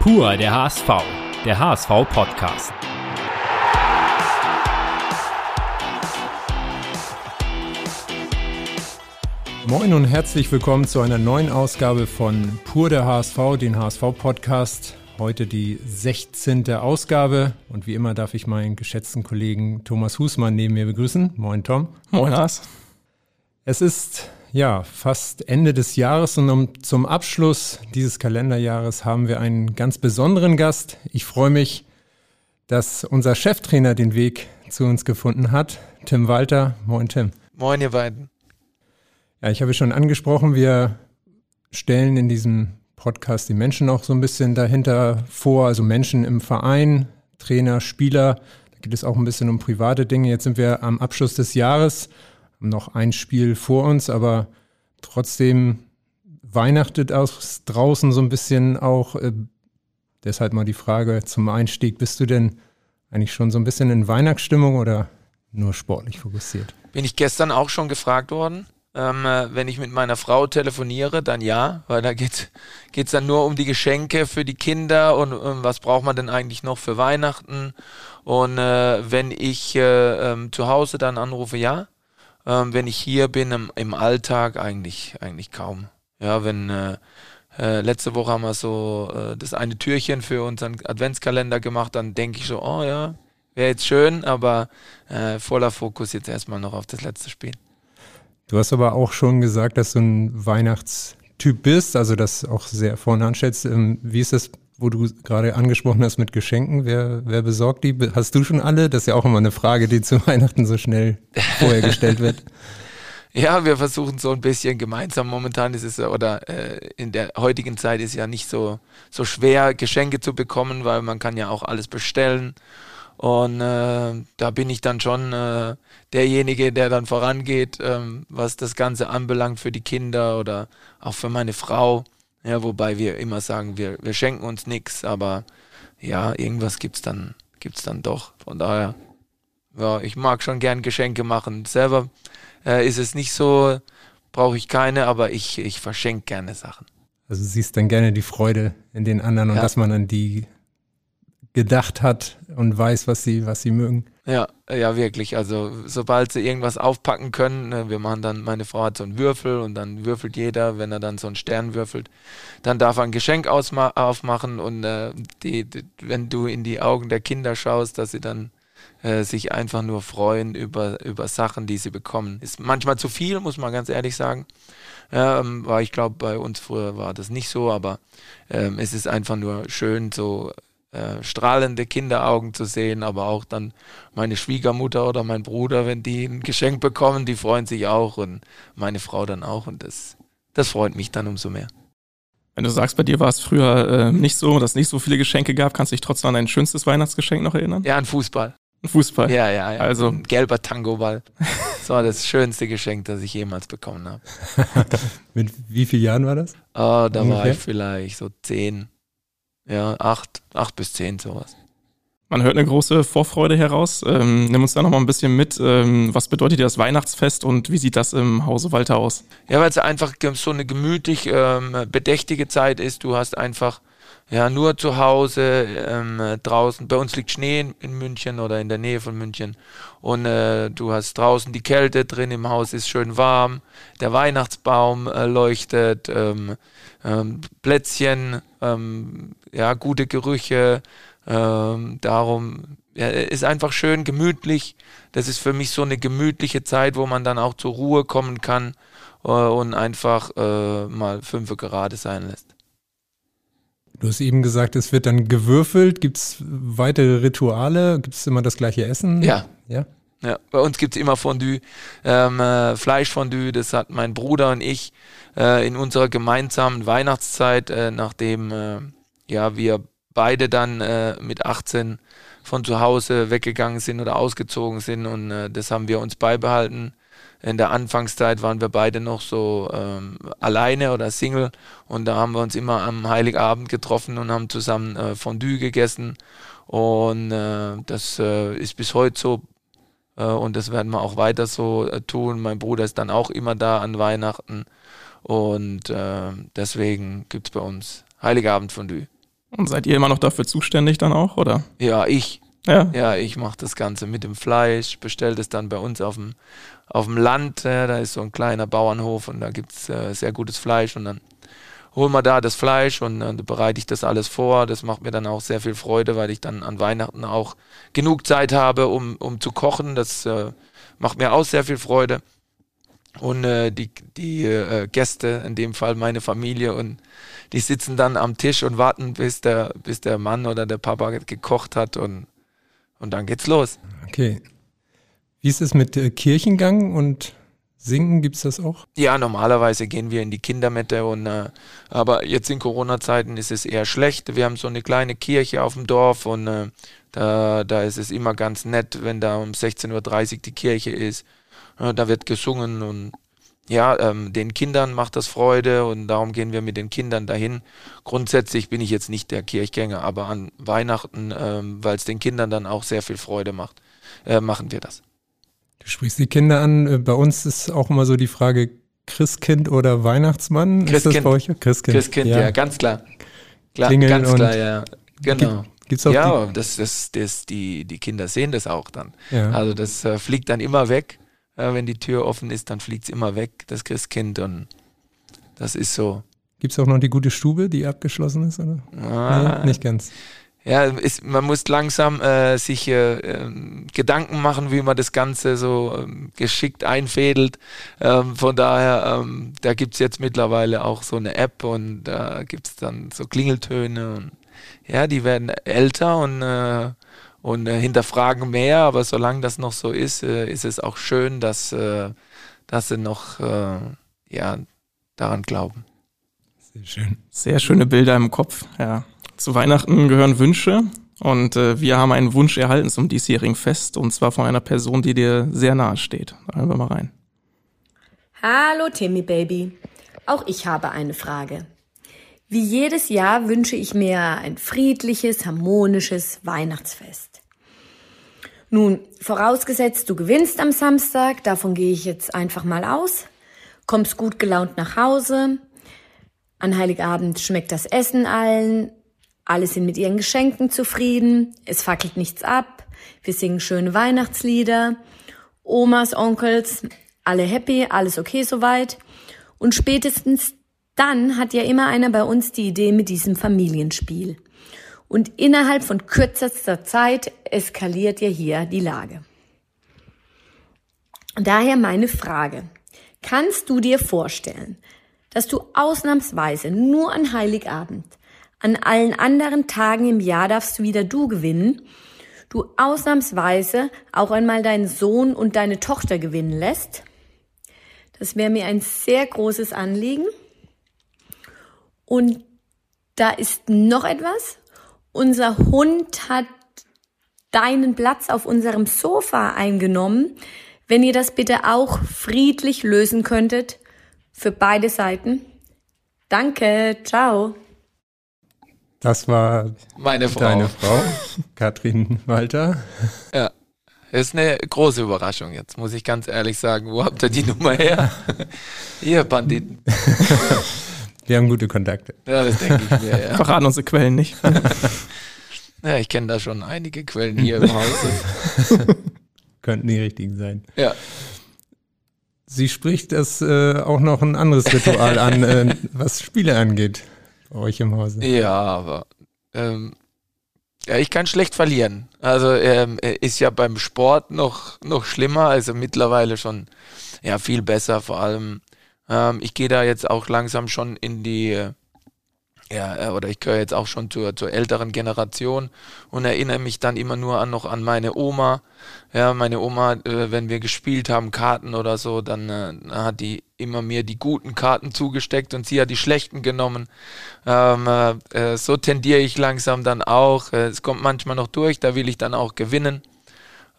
Pur der HSV, der HSV-Podcast. Moin und herzlich willkommen zu einer neuen Ausgabe von Pur der HSV, den HSV-Podcast. Heute die 16. Ausgabe und wie immer darf ich meinen geschätzten Kollegen Thomas Husmann neben mir begrüßen. Moin Tom. Moin Lars. Es ist ja fast Ende des Jahres und um, zum Abschluss dieses Kalenderjahres haben wir einen ganz besonderen Gast. Ich freue mich, dass unser Cheftrainer den Weg zu uns gefunden hat. Tim Walter. Moin Tim. Moin ihr beiden. Ja, ich habe schon angesprochen, wir stellen in diesem Podcast die Menschen auch so ein bisschen dahinter vor, also Menschen im Verein, Trainer, Spieler. Da geht es auch ein bisschen um private Dinge. Jetzt sind wir am Abschluss des Jahres noch ein Spiel vor uns, aber trotzdem weihnachtet aus draußen so ein bisschen auch. Äh, deshalb mal die Frage zum Einstieg: Bist du denn eigentlich schon so ein bisschen in Weihnachtsstimmung oder nur sportlich fokussiert? Bin ich gestern auch schon gefragt worden. Ähm, äh, wenn ich mit meiner Frau telefoniere, dann ja, weil da geht es dann nur um die Geschenke für die Kinder und, und, was braucht man denn eigentlich noch für Weihnachten. Und äh, wenn ich äh, ähm, zu Hause dann anrufe, ja ähm, wenn ich hier bin im, im, Alltag eigentlich, eigentlich kaum. Ja, wenn äh, äh, letzte Woche haben wir so äh, das eine Türchen für unseren Adventskalender gemacht, dann denke ich so, oh ja, wäre jetzt schön, aber äh, voller Fokus jetzt erstmal noch auf das letzte Spiel. Du hast aber auch schon gesagt, dass du ein Weihnachtstyp bist, also das auch sehr vorne anschätzt. Ähm, wie ist das wo du gerade angesprochen hast mit Geschenken, wer, wer besorgt die? Hast du schon alle? Das ist ja auch immer eine Frage, die zu Weihnachten so schnell vorher gestellt wird. Ja, wir versuchen so ein bisschen gemeinsam. Momentan ist es, oder äh, in der heutigen Zeit ist ja nicht so, so schwer, Geschenke zu bekommen, weil man kann ja auch alles bestellen. Und äh, da bin ich dann schon äh, derjenige, der dann vorangeht, ähm, was das Ganze anbelangt für die Kinder oder auch für meine Frau. Ja, wobei wir immer sagen, wir, wir schenken uns nichts, aber ja, irgendwas gibt es dann, gibt's dann doch. Von daher, ja, ich mag schon gern Geschenke machen. Selber äh, ist es nicht so, brauche ich keine, aber ich, ich verschenke gerne Sachen. Also du siehst dann gerne die Freude in den anderen und ja. dass man an die gedacht hat und weiß, was sie, was sie mögen. Ja, ja, wirklich. Also sobald sie irgendwas aufpacken können, ne, wir machen dann, meine Frau hat so einen Würfel und dann würfelt jeder, wenn er dann so einen Stern würfelt, dann darf er ein Geschenk aufmachen und äh, die, die, wenn du in die Augen der Kinder schaust, dass sie dann äh, sich einfach nur freuen über, über Sachen, die sie bekommen. Ist manchmal zu viel, muss man ganz ehrlich sagen. Ähm, war ich glaube, bei uns früher war das nicht so, aber ähm, es ist einfach nur schön, so äh, strahlende Kinderaugen zu sehen, aber auch dann meine Schwiegermutter oder mein Bruder, wenn die ein Geschenk bekommen, die freuen sich auch und meine Frau dann auch und das, das freut mich dann umso mehr. Wenn du sagst, bei dir war es früher äh, nicht so, dass es nicht so viele Geschenke gab, kannst du dich trotzdem an dein schönstes Weihnachtsgeschenk noch erinnern? Ja, an Fußball. Ein Fußball? Ja, ja, ja. Also ein gelber Tangoball. Das war das schönste Geschenk, das ich jemals bekommen habe. Mit wie vielen Jahren war das? Oh, da Ungefähr? war ich vielleicht so zehn. Ja, acht, acht bis zehn, sowas. Man hört eine große Vorfreude heraus. Ähm, nimm uns da noch mal ein bisschen mit. Ähm, was bedeutet dir das Weihnachtsfest und wie sieht das im Hause Walter aus? Ja, weil es einfach so eine gemütlich ähm, bedächtige Zeit ist. Du hast einfach ja nur zu Hause ähm, draußen. Bei uns liegt Schnee in, in, München oder in der Nähe von München und äh, du hast draußen die Kälte drin. Im Haus ist schön warm. Der Weihnachtsbaum äh, leuchtet. Ähm, ähm, Plätzchen, ähm, ja, gute Gerüche. Ähm, darum ja, ist einfach schön gemütlich. Das ist für mich so eine gemütliche Zeit, wo man dann auch zur Ruhe kommen kann äh, und einfach äh, mal fünf gerade sein lässt. Du hast eben gesagt, es wird dann gewürfelt. Gibt es weitere Rituale? Gibt es immer das gleiche Essen? Ja. Ja. Ja, bei uns gibt es immer Fondue, ähm, äh, Fleischfondue, das hat mein Bruder und ich äh, in unserer gemeinsamen Weihnachtszeit, äh, nachdem äh, ja, wir beide dann äh, mit 18 von zu Hause weggegangen sind oder ausgezogen sind und äh, das haben wir uns beibehalten. In der Anfangszeit waren wir beide noch so ähm, alleine oder Single und da haben wir uns immer am Heiligabend getroffen und haben zusammen äh, Fondue gegessen und äh, das äh, ist bis heute so äh, und das werden wir auch weiter so tun. Mein Bruder ist dann auch immer da an Weihnachten und deswegen gibt es bei uns Heiligabend Fondue. Und seid ihr immer noch dafür zuständig dann auch, oder? Ja, ich. Ja. Ja, ich mache das Ganze mit dem Fleisch, bestelle das dann bei uns auf dem, auf dem Land. Da ist so ein kleiner Bauernhof und da gibt es äh, sehr gutes Fleisch und dann holen wir da das Fleisch und äh, bereite ich das alles vor. Das macht mir dann auch sehr viel Freude, weil ich dann an Weihnachten auch genug Zeit habe, um, um zu kochen. Das äh, macht mir auch sehr viel Freude. Und äh, die, die äh, Gäste, in dem Fall meine Familie, und die sitzen dann am Tisch und warten, bis der, bis der Mann oder der Papa gekocht hat und, und dann geht's los. Okay. Wie ist es mit äh, Kirchengang und Singen? Gibt es das auch? Ja, normalerweise gehen wir in die Kindermette und äh, aber jetzt in Corona-Zeiten ist es eher schlecht. Wir haben so eine kleine Kirche auf dem Dorf und äh, da, da ist es immer ganz nett, wenn da um 16.30 Uhr die Kirche ist. Äh, da wird gesungen und ja, ähm, den Kindern macht das Freude und darum gehen wir mit den Kindern dahin. Grundsätzlich bin ich jetzt nicht der Kirchgänger, aber an Weihnachten, ähm, weil es den Kindern dann auch sehr viel Freude macht, äh, machen wir das. Du sprichst die Kinder an. Äh, bei uns ist auch immer so die Frage Christkind oder Weihnachtsmann. Christkind. Ist das bei euch? Christkind. Christkind, ja, ja ganz klar. klar Klingeln ganz und klar, ja. Genau. Gibt, gibt's auch ja, das, das, das, die, die Kinder sehen das auch dann. die, ja. Also das äh, fliegt dann immer weg. Äh, wenn die Tür offen ist, dann fliegt es immer weg, das Christkind. Und das ist so. Gibt es auch noch die gute Stube, die abgeschlossen ist? Oder? Ah, Nee, nicht ganz. Ja, ist, man muss langsam äh, sich äh, ähm, Gedanken machen, wie man das Ganze so ähm, geschickt einfädelt. Ähm, von daher, ähm, da gibt es jetzt mittlerweile auch so eine App und da gibt es dann so Klingeltöne und ja, die werden älter und, äh, und äh, hinterfragen mehr, aber solange das noch so ist, äh, ist es auch schön, dass, äh, dass sie noch äh, ja, daran glauben. Sehr schön. Sehr schöne Bilder im Kopf, ja. Zu Weihnachten gehören Wünsche und äh, wir haben einen Wunsch erhalten zum diesjährigen Fest und zwar von einer Person, die dir sehr nahe steht. Da hören wir mal rein. Hallo Timmy Baby. Auch ich habe eine Frage. Wie jedes Jahr wünsche ich mir ein friedliches, harmonisches Weihnachtsfest. Nun, vorausgesetzt, du gewinnst am Samstag, davon gehe ich jetzt einfach mal aus, kommst gut gelaunt nach Hause, an Heiligabend schmeckt das Essen allen, alle sind mit ihren Geschenken zufrieden, es fackelt nichts ab, wir singen schöne Weihnachtslieder, Omas, Onkels, alle happy, alles okay soweit. Und spätestens dann hat ja immer einer bei uns die Idee mit diesem Familienspiel. Und innerhalb von kürzester Zeit eskaliert ja hier die Lage. Daher meine Frage. Kannst du dir vorstellen, dass du ausnahmsweise nur an Heiligabend, an allen anderen Tagen im Jahr darfst du wieder du gewinnen, du ausnahmsweise auch einmal deinen Sohn und deine Tochter gewinnen lässt? Das wäre mir ein sehr großes Anliegen. Und da ist noch etwas. Unser Hund hat deinen Platz auf unserem Sofa eingenommen. Wenn ihr das bitte auch friedlich lösen könntet, für beide Seiten. Danke, ciao. Das war Meine Frau. deine Frau, Katrin Walter. Ja. Ist eine große Überraschung jetzt, muss ich ganz ehrlich sagen. Wo habt ihr die Nummer her? Ihr Banditen. Wir haben gute Kontakte. Ja, das denke ich mir, ja. Verraten unsere Quellen nicht. ja ich kenne da schon einige Quellen hier im Hause. Könnten die richtigen sein. Ja. Sie spricht das äh, auch noch ein anderes Ritual an, äh, was Spiele angeht, bei euch im Hause. Ja, aber ähm, ja, ich kann schlecht verlieren. Also ähm, ist ja beim Sport noch, noch schlimmer, also mittlerweile schon ja viel besser. Vor allem, ähm, ich gehe da jetzt auch langsam schon in die, äh, ja, oder ich gehöre jetzt auch schon zur, zur älteren Generation und erinnere mich dann immer nur an noch an meine Oma. Ja, meine Oma, äh, wenn wir gespielt haben, Karten oder so, dann äh, hat die immer mir die guten Karten zugesteckt und sie hat die schlechten genommen. Ähm, äh, so tendiere ich langsam dann auch. Äh, es kommt manchmal noch durch, da will ich dann auch gewinnen.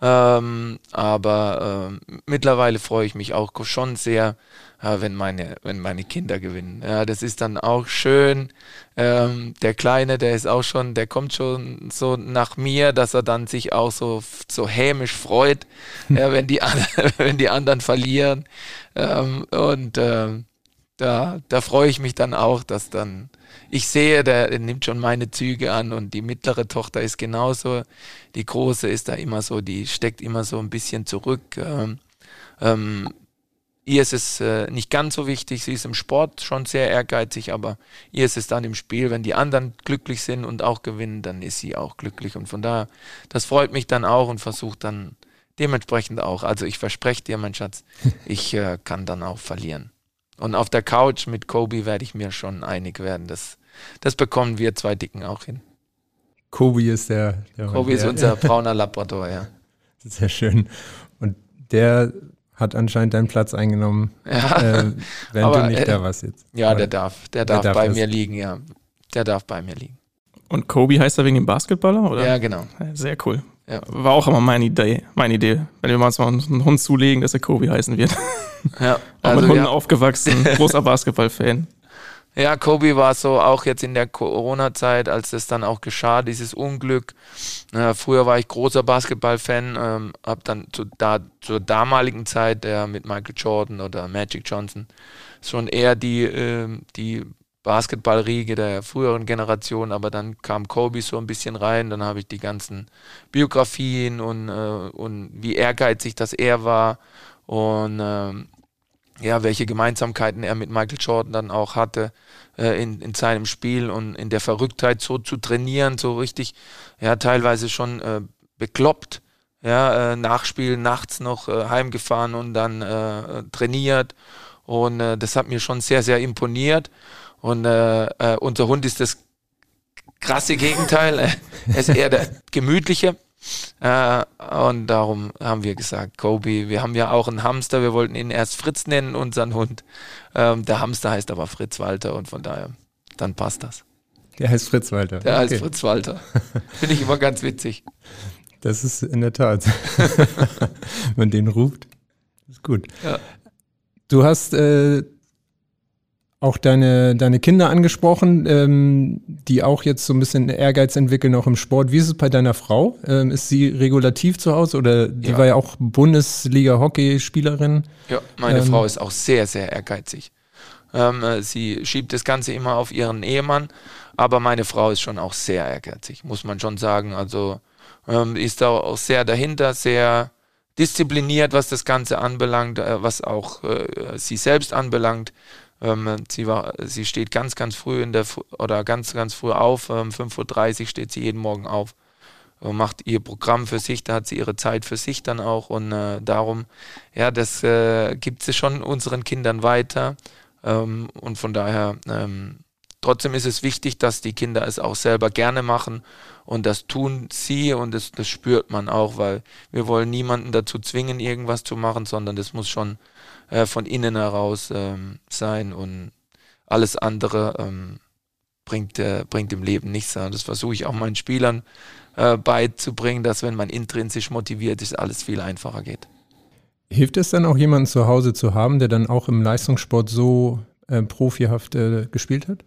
Ähm, aber äh, mittlerweile freue ich mich auch schon sehr, äh, wenn, meine, wenn meine Kinder gewinnen. Ja, das ist dann auch schön. Ähm, der Kleine, der ist auch schon, der kommt schon so nach mir, dass er dann sich auch so, so hämisch freut, ja, wenn, die, wenn die anderen verlieren. Ähm, und ähm, da, da freue ich mich dann auch, dass dann ich sehe, der, der nimmt schon meine Züge an und die mittlere Tochter ist genauso. Die große ist da immer so, die steckt immer so ein bisschen zurück. Ähm, ähm, ihr ist es äh, nicht ganz so wichtig, sie ist im Sport schon sehr ehrgeizig, aber ihr ist es dann im Spiel, wenn die anderen glücklich sind und auch gewinnen, dann ist sie auch glücklich. Und von daher, das freut mich dann auch und versucht dann dementsprechend auch. Also ich verspreche dir, mein Schatz, ich äh, kann dann auch verlieren. Und auf der Couch mit Kobe werde ich mir schon einig werden. Das, das bekommen wir zwei Dicken auch hin. Kobe ist der. der Kobe ist unser brauner Labrador, ja. Sehr schön. Und der hat anscheinend deinen Platz eingenommen, ja, äh, wenn aber, du nicht äh, da warst jetzt. Ja, der darf. Der darf, darf bei das. mir liegen, ja. Der darf bei mir liegen. Und Kobe heißt er wegen dem Basketballer, oder? Ja, genau. Sehr cool. Ja. War auch immer meine Idee, meine Idee. Wenn wir mal uns mal einen Hund zulegen, dass er Kobe heißen wird. Ja, Auch also mit Hunden ja, aufgewachsen, großer Basketball-Fan. Ja, Kobe war so auch jetzt in der Corona-Zeit, als das dann auch geschah, dieses Unglück. Äh, früher war ich großer Basketball-Fan, ähm, habe dann zu, da, zur damaligen Zeit der mit Michael Jordan oder Magic Johnson schon eher die, ähm, die Basketballriege der früheren Generation, aber dann kam Kobe so ein bisschen rein, dann habe ich die ganzen Biografien und, äh, und wie ehrgeizig das er war und ähm, ja, welche Gemeinsamkeiten er mit Michael Jordan dann auch hatte äh, in, in seinem Spiel und in der Verrücktheit so zu trainieren, so richtig, ja, teilweise schon äh, bekloppt, ja, äh, Nachspiel nachts noch äh, heimgefahren und dann äh, trainiert. Und äh, das hat mir schon sehr, sehr imponiert. Und äh, äh, unser Hund ist das krasse Gegenteil, er ist eher der gemütliche. Äh, und darum haben wir gesagt, Kobe, wir haben ja auch einen Hamster, wir wollten ihn erst Fritz nennen, unseren Hund. Ähm, der Hamster heißt aber Fritz Walter und von daher, dann passt das. Der heißt Fritz Walter. Der heißt Okay. Fritz Walter. Finde ich immer ganz witzig. Das ist in der Tat. Wenn man den ruft, ist gut. Ja. Du hast äh, auch deine, deine Kinder angesprochen, ähm, die auch jetzt so ein bisschen Ehrgeiz entwickeln, auch im Sport. Wie ist es bei deiner Frau? Ähm, ist sie regulativ zu Hause oder die Ja. war ja auch Bundesliga-Hockeyspielerin? Ja, meine Ähm, Frau ist auch sehr, sehr ehrgeizig. Ähm, äh, sie schiebt das Ganze immer auf ihren Ehemann, aber meine Frau ist schon auch sehr ehrgeizig, muss man schon sagen. Also ähm, ist da auch sehr dahinter, sehr diszipliniert, was das Ganze anbelangt, äh, was auch äh, sie selbst anbelangt. Ähm, sie, war, sie steht ganz, ganz früh in der oder ganz, ganz früh auf. Ähm, 5.30 Uhr steht sie jeden Morgen auf und macht ihr Programm für sich, da hat sie ihre Zeit für sich dann auch und äh, darum, ja, das äh, gibt sie schon unseren Kindern weiter ähm, und von daher, ähm, trotzdem ist es wichtig, dass die Kinder es auch selber gerne machen und das tun sie und das, das spürt man auch, weil wir wollen niemanden dazu zwingen, irgendwas zu machen, sondern das muss schon äh, von innen heraus ähm, sein und alles andere ähm, bringt, äh, bringt im Leben nichts. Das versuche ich auch meinen Spielern äh, beizubringen, dass wenn man intrinsisch motiviert ist, alles viel einfacher geht. Hilft es dann auch jemanden zu Hause zu haben, der dann auch im Leistungssport so äh, profihaft äh, gespielt hat?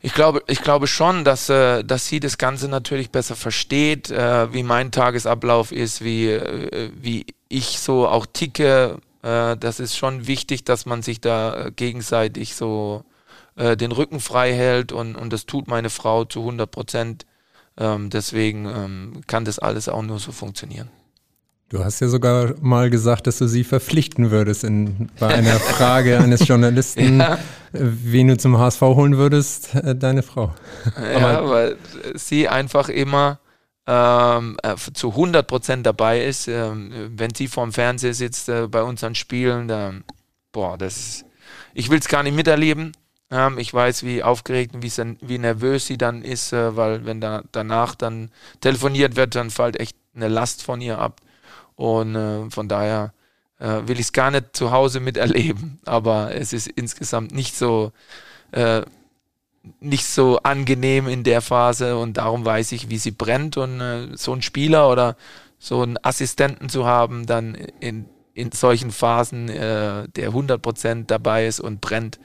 Ich glaube, ich glaube schon, dass, äh, dass sie das Ganze natürlich besser versteht, wie mein Tagesablauf ist, wie, wie ich so auch ticke. Äh, das ist schon wichtig, dass man sich da äh, gegenseitig so äh, den Rücken frei hält und, und das tut meine Frau zu 100 Prozent. Ähm, deswegen ähm, kann das alles auch nur so funktionieren. Du hast ja sogar mal gesagt, dass du sie verpflichten würdest in, bei einer Frage eines Journalisten, Ja. wen du zum HSV holen würdest, äh, deine Frau. Ja, weil sie einfach immer ähm, äh, zu 100 Prozent dabei ist. Ähm, wenn sie vorm Fernseher sitzt äh, bei unseren Spielen, dann, boah, das ich will es gar nicht miterleben. Ähm, ich weiß, wie aufgeregt und wie, nervös sie dann ist, äh, weil wenn da, danach dann telefoniert wird, dann fällt echt eine Last von ihr ab. Und äh, von daher äh, will ich es gar nicht zu Hause miterleben. Aber es ist insgesamt nicht so, nicht so angenehm in der Phase und darum weiß ich, wie sie brennt und äh, so einen Spieler oder so einen Assistenten zu haben, dann in, in solchen Phasen, äh, der 100% dabei ist und brennt.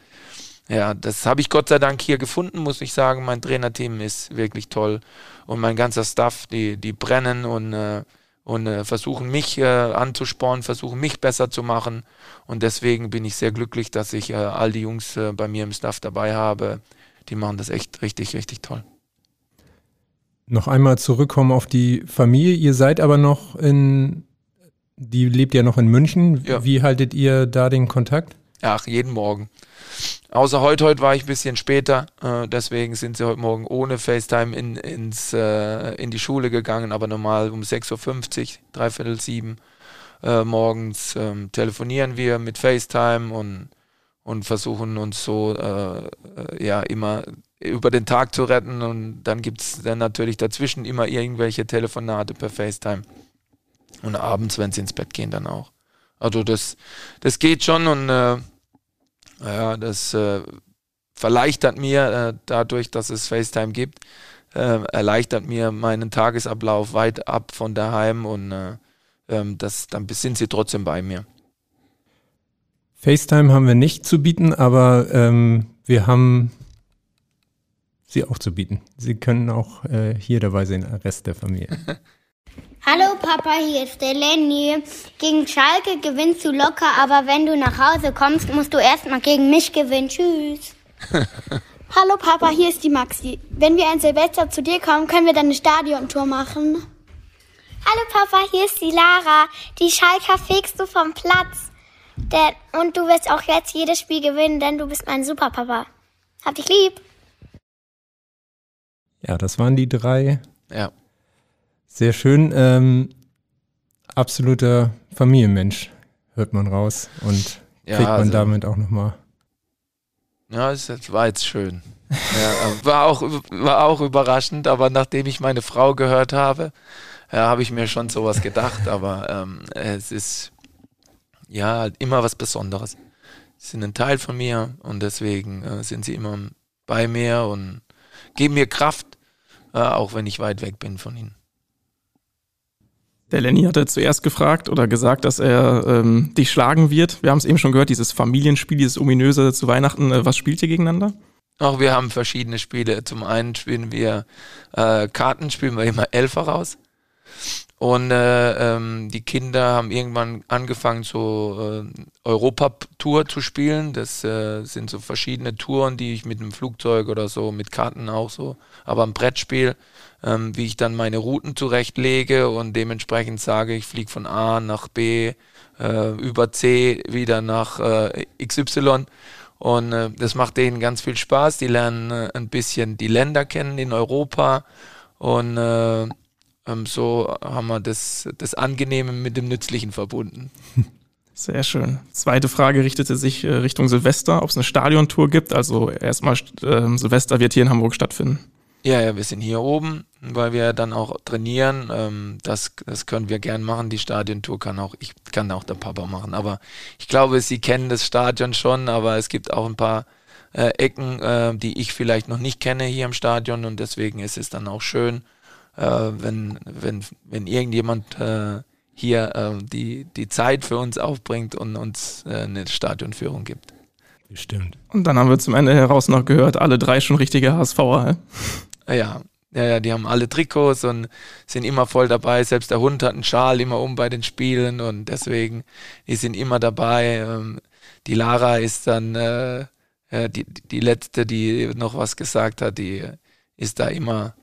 Ja, das habe ich Gott sei Dank hier gefunden, muss ich sagen. Mein Trainerteam ist wirklich toll und mein ganzer Staff, die, die brennen und, äh, und äh, versuchen mich äh, anzuspornen, versuchen mich besser zu machen. Und deswegen bin ich sehr glücklich, dass ich äh, all die Jungs äh, bei mir im Staff dabei habe. Die machen das echt richtig, richtig toll. Noch einmal zurückkommen auf die Familie. Ihr seid aber noch in, die lebt ja noch in München. Ja. Wie haltet ihr da den Kontakt? Ach, jeden Morgen. Außer heute, heute war ich ein bisschen später, äh, deswegen sind sie heute Morgen ohne FaceTime in, ins, äh, in die Schule gegangen, aber normal um 6.50 Uhr, dreiviertel sieben äh, morgens ähm, telefonieren wir mit FaceTime und, und versuchen uns so äh, äh, ja immer über den Tag zu retten und dann gibt es dann natürlich dazwischen immer irgendwelche Telefonate per FaceTime und abends, wenn sie ins Bett gehen, dann auch. Also das, das geht schon und äh, ja, das äh, verleichtert mir äh, dadurch, dass es FaceTime gibt, äh, erleichtert mir meinen Tagesablauf weit ab von daheim und äh, ähm, das, dann sind sie trotzdem bei mir. FaceTime haben wir nicht zu bieten, aber ähm, wir haben sie auch zu bieten. Sie können auch äh, hier dabei sein, der Rest der Familie. Hallo Papa, hier ist der Lenny. Gegen Schalke gewinnst du locker, aber wenn du nach Hause kommst, musst du erstmal gegen mich gewinnen. Tschüss. Hallo Papa, hier ist die Maxi. Wenn wir ein Silvester zu dir kommen, können wir dann eine Stadiontour machen. Hallo Papa, hier ist die Lara. Die Schalker fegst du vom Platz. Der, und du wirst auch jetzt jedes Spiel gewinnen, denn du bist mein Superpapa. Hab dich lieb. Ja, das waren die drei. Ja. Sehr schön. Ähm, absoluter Familienmensch, hört man raus. Und Ja, kriegt man also- damit auch nochmal. Ja, es war jetzt schön. Ja, war, auch, war auch überraschend, aber nachdem ich meine Frau gehört habe, ja, habe ich mir schon sowas gedacht, aber ähm, es ist ja immer was Besonderes. Sie sind ein Teil von mir und deswegen äh, sind sie immer bei mir und geben mir Kraft, äh, auch wenn ich weit weg bin von ihnen. Der Lenny hatte zuerst gefragt oder gesagt, dass er ähm, dich schlagen wird. Wir haben es eben schon gehört, dieses Familienspiel, dieses ominöse zu Weihnachten. Äh, was spielt ihr gegeneinander? Auch wir haben verschiedene Spiele. Zum einen spielen wir äh, Karten, spielen wir immer Elfer raus. Und äh, ähm, die Kinder haben irgendwann angefangen, so äh, Europa-Tour zu spielen. Das äh, sind so verschiedene Touren, die ich mit einem Flugzeug oder so, mit Karten auch so, aber ein Brettspiel, ähm, wie ich dann meine Routen zurechtlege und dementsprechend sage, ich fliege von A nach B, äh, über C wieder nach äh, XY. Und äh, das macht denen ganz viel Spaß. Die lernen äh, ein bisschen die Länder kennen in Europa. Und äh, ähm, so haben wir das, das Angenehme mit dem Nützlichen verbunden. Sehr schön. Zweite Frage richtete sich äh, Richtung Silvester, ob es eine Stadiontour gibt. Also erstmal äh, Silvester wird hier in Hamburg stattfinden. Ja, ja, wir sind hier oben, weil wir dann auch trainieren. Ähm, das, das können wir gern machen. Die Stadiontour kann auch, ich kann auch der Papa machen. Aber ich glaube, Sie kennen das Stadion schon, aber es gibt auch ein paar äh, Ecken, äh, die ich vielleicht noch nicht kenne hier im Stadion und deswegen ist es dann auch schön, äh, wenn, wenn, wenn irgendjemand äh, hier äh, die, die Zeit für uns aufbringt und uns äh, eine Stadionführung gibt. Bestimmt. Und dann haben wir zum Ende heraus noch gehört, alle drei schon richtige HSVer. Ja, ja, ja, die haben alle Trikots und sind immer voll dabei. Selbst der Hund hat einen Schal immer um bei den Spielen und deswegen, die sind immer dabei. Ähm, Die Lara ist dann äh, äh, die, die letzte, die noch was gesagt hat, die ist da immer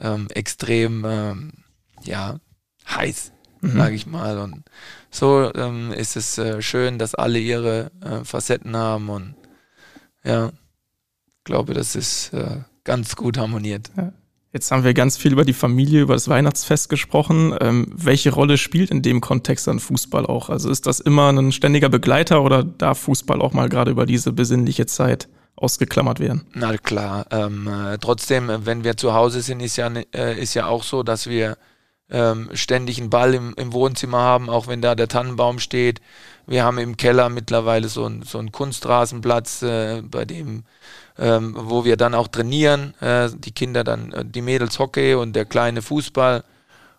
ähm, extrem, ähm, ja, heiß, Mhm. sage ich mal. Und so ähm, ist es äh, schön, dass alle ihre äh, Facetten haben und ja, glaube, das ist äh, ganz gut harmoniert. Jetzt haben wir ganz viel über die Familie, über das Weihnachtsfest gesprochen. Ähm, welche Rolle spielt in dem Kontext dann Fußball auch? Also ist das immer ein ständiger Begleiter oder darf Fußball auch mal gerade über diese besinnliche Zeit ausgeklammert werden? Na klar, ähm, äh, trotzdem, äh, wenn wir zu Hause sind, ist ja, äh, ist ja auch so, dass wir ähm, ständig einen Ball im, im Wohnzimmer haben, auch wenn da der Tannenbaum steht. Wir haben im Keller mittlerweile so, so einen Kunstrasenplatz, äh, bei dem, ähm, wo wir dann auch trainieren. Äh, die Kinder dann, äh, die Mädels Hockey und der kleine Fußball.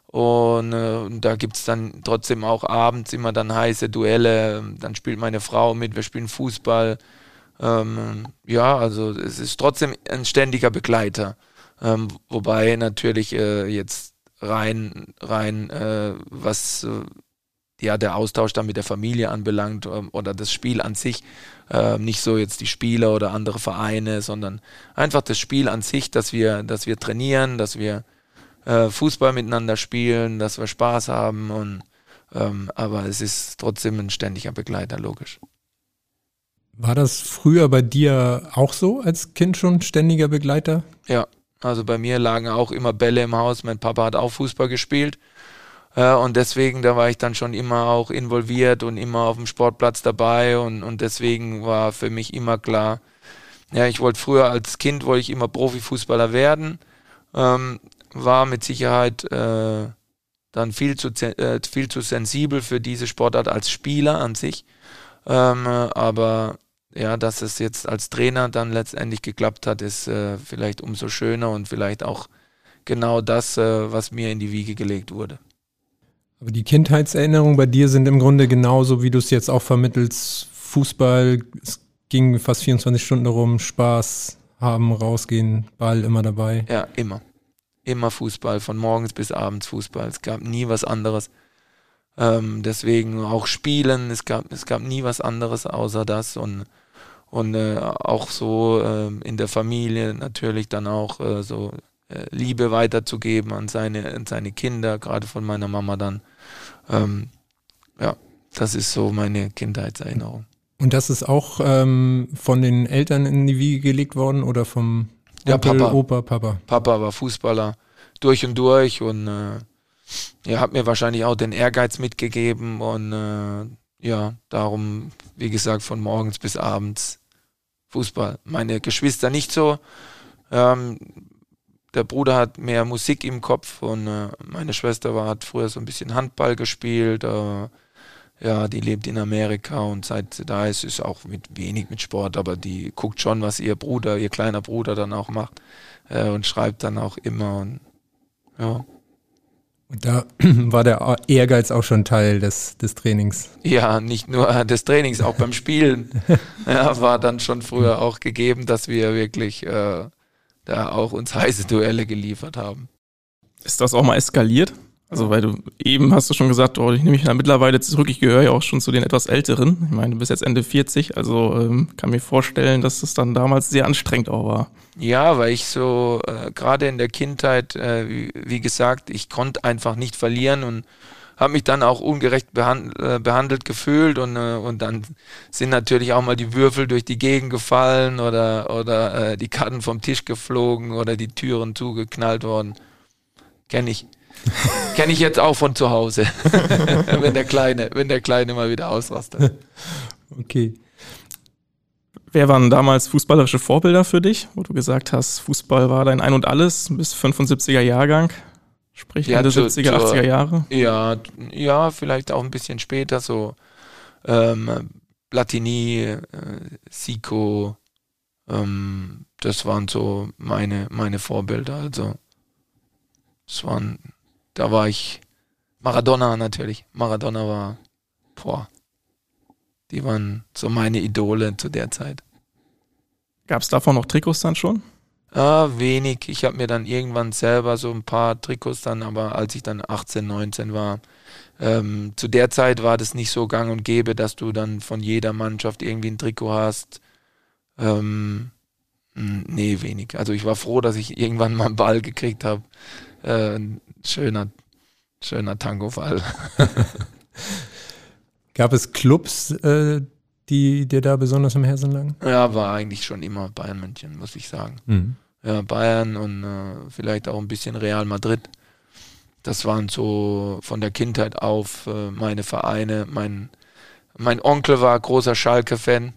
Und, äh, und da gibt's dann trotzdem auch abends immer dann heiße Duelle. Dann spielt meine Frau mit, wir spielen Fußball. Ähm, ja, also es ist trotzdem ein ständiger Begleiter. Ähm, wobei natürlich äh, jetzt rein, rein äh, was äh, ja der Austausch dann mit der Familie anbelangt ähm, oder das Spiel an sich. Äh, nicht so jetzt die Spieler oder andere Vereine, sondern einfach das Spiel an sich, dass wir, dass wir trainieren, dass wir äh, Fußball miteinander spielen, dass wir Spaß haben und ähm, aber es ist trotzdem ein ständiger Begleiter, logisch. War das früher bei dir auch so als Kind schon ständiger Begleiter? Ja, also bei mir lagen auch immer Bälle im Haus. Mein Papa hat auch Fußball gespielt. Äh, und deswegen, da war ich dann schon immer auch involviert und immer auf dem Sportplatz dabei. Und, und deswegen war für mich immer klar, ja, ich wollte früher als Kind, wollte ich immer Profifußballer werden. Ähm, war mit Sicherheit äh, dann viel zu, äh, viel zu sensibel für diese Sportart als Spieler an sich. Ähm, aber ja, dass es jetzt als Trainer dann letztendlich geklappt hat, ist äh, vielleicht umso schöner und vielleicht auch genau das, äh, was mir in die Wiege gelegt wurde. Aber die Kindheitserinnerungen bei dir sind im Grunde genauso, wie du es jetzt auch vermittelst. Fußball, es ging fast 24 Stunden darum, Spaß haben, rausgehen, Ball immer dabei. Ja, immer. Immer Fußball, von morgens bis abends Fußball. Es gab nie was anderes. Ähm, deswegen auch Spielen, es gab, es gab nie was anderes außer das und und äh, auch so äh, in der Familie natürlich dann auch äh, so äh, Liebe weiterzugeben an seine, an seine Kinder, gerade von meiner Mama dann. Ähm, ja, das ist so meine Kindheitserinnerung. Und das ist auch ähm, von den Eltern in die Wiege gelegt worden oder vom ja, Papa. Opa, Papa? Papa war Fußballer durch und durch und äh, ja, hat mir wahrscheinlich auch den Ehrgeiz mitgegeben und äh, ja, darum, wie gesagt, von morgens bis abends Fußball. Meine Geschwister nicht so. Ähm, der Bruder hat mehr Musik im Kopf und äh, meine Schwester war, hat früher so ein bisschen Handball gespielt. Äh, ja, die lebt in Amerika und seit da ist es auch mit wenig mit Sport, aber die guckt schon, was ihr Bruder, ihr kleiner Bruder dann auch macht äh, und schreibt dann auch immer und ja. Und da war der Ehrgeiz auch schon Teil des, des Trainings. Ja, nicht nur des Trainings, auch beim Spielen ja, war dann schon früher auch gegeben, dass wir wirklich äh, da auch uns heiße Duelle geliefert haben. Ist das auch mal eskaliert? Also, weil du eben hast du schon gesagt, oh, ich nehme mich da mittlerweile zurück, ich gehöre ja auch schon zu den etwas Älteren. Ich meine, du bist jetzt Ende 40, also ähm, kann mir vorstellen, dass es dann damals sehr anstrengend auch war. Ja, weil ich so äh, gerade in der Kindheit, äh, wie, wie, gesagt, ich konnte einfach nicht verlieren und habe mich dann auch ungerecht behand, äh, behandelt gefühlt und, äh, und dann sind natürlich auch mal die Würfel durch die Gegend gefallen oder, oder äh, die Karten vom Tisch geflogen oder die Türen zugeknallt worden. Kenne ich. Kenne ich jetzt auch von zu Hause, wenn der Kleine, wenn der Kleine mal wieder ausrastet. Okay. Wer waren damals fußballerische Vorbilder für dich, wo du gesagt hast, Fußball war dein Ein und Alles bis 75er Jahrgang? Sprich ja, Ende zu, 70er, zu, 80er Jahre? Ja, ja, vielleicht auch ein bisschen später, so ähm, Platini, äh, Sico, ähm, das waren so meine, meine Vorbilder. Also, es waren da war ich Maradona natürlich. Maradona war, boah, die waren so meine Idole zu der Zeit. Gab es davon noch Trikots dann schon? Ah, wenig. Ich habe mir dann irgendwann selber so ein paar Trikots dann, aber als ich dann 18, 19 war, ähm, zu der Zeit war das nicht so gang und gäbe, dass du dann von jeder Mannschaft irgendwie ein Trikot hast. Ähm, nee, wenig. Also ich war froh, dass ich irgendwann mal einen Ball gekriegt habe. Äh, schöner, schöner Tango-Fall. Gab es Clubs, äh, die dir da besonders im Herzen lagen? Ja, war eigentlich schon immer Bayern München, muss ich sagen. Mhm. Ja, Bayern und äh, vielleicht auch ein bisschen Real Madrid. Das waren so von der Kindheit auf äh, meine Vereine. Mein, mein Onkel war großer Schalke-Fan,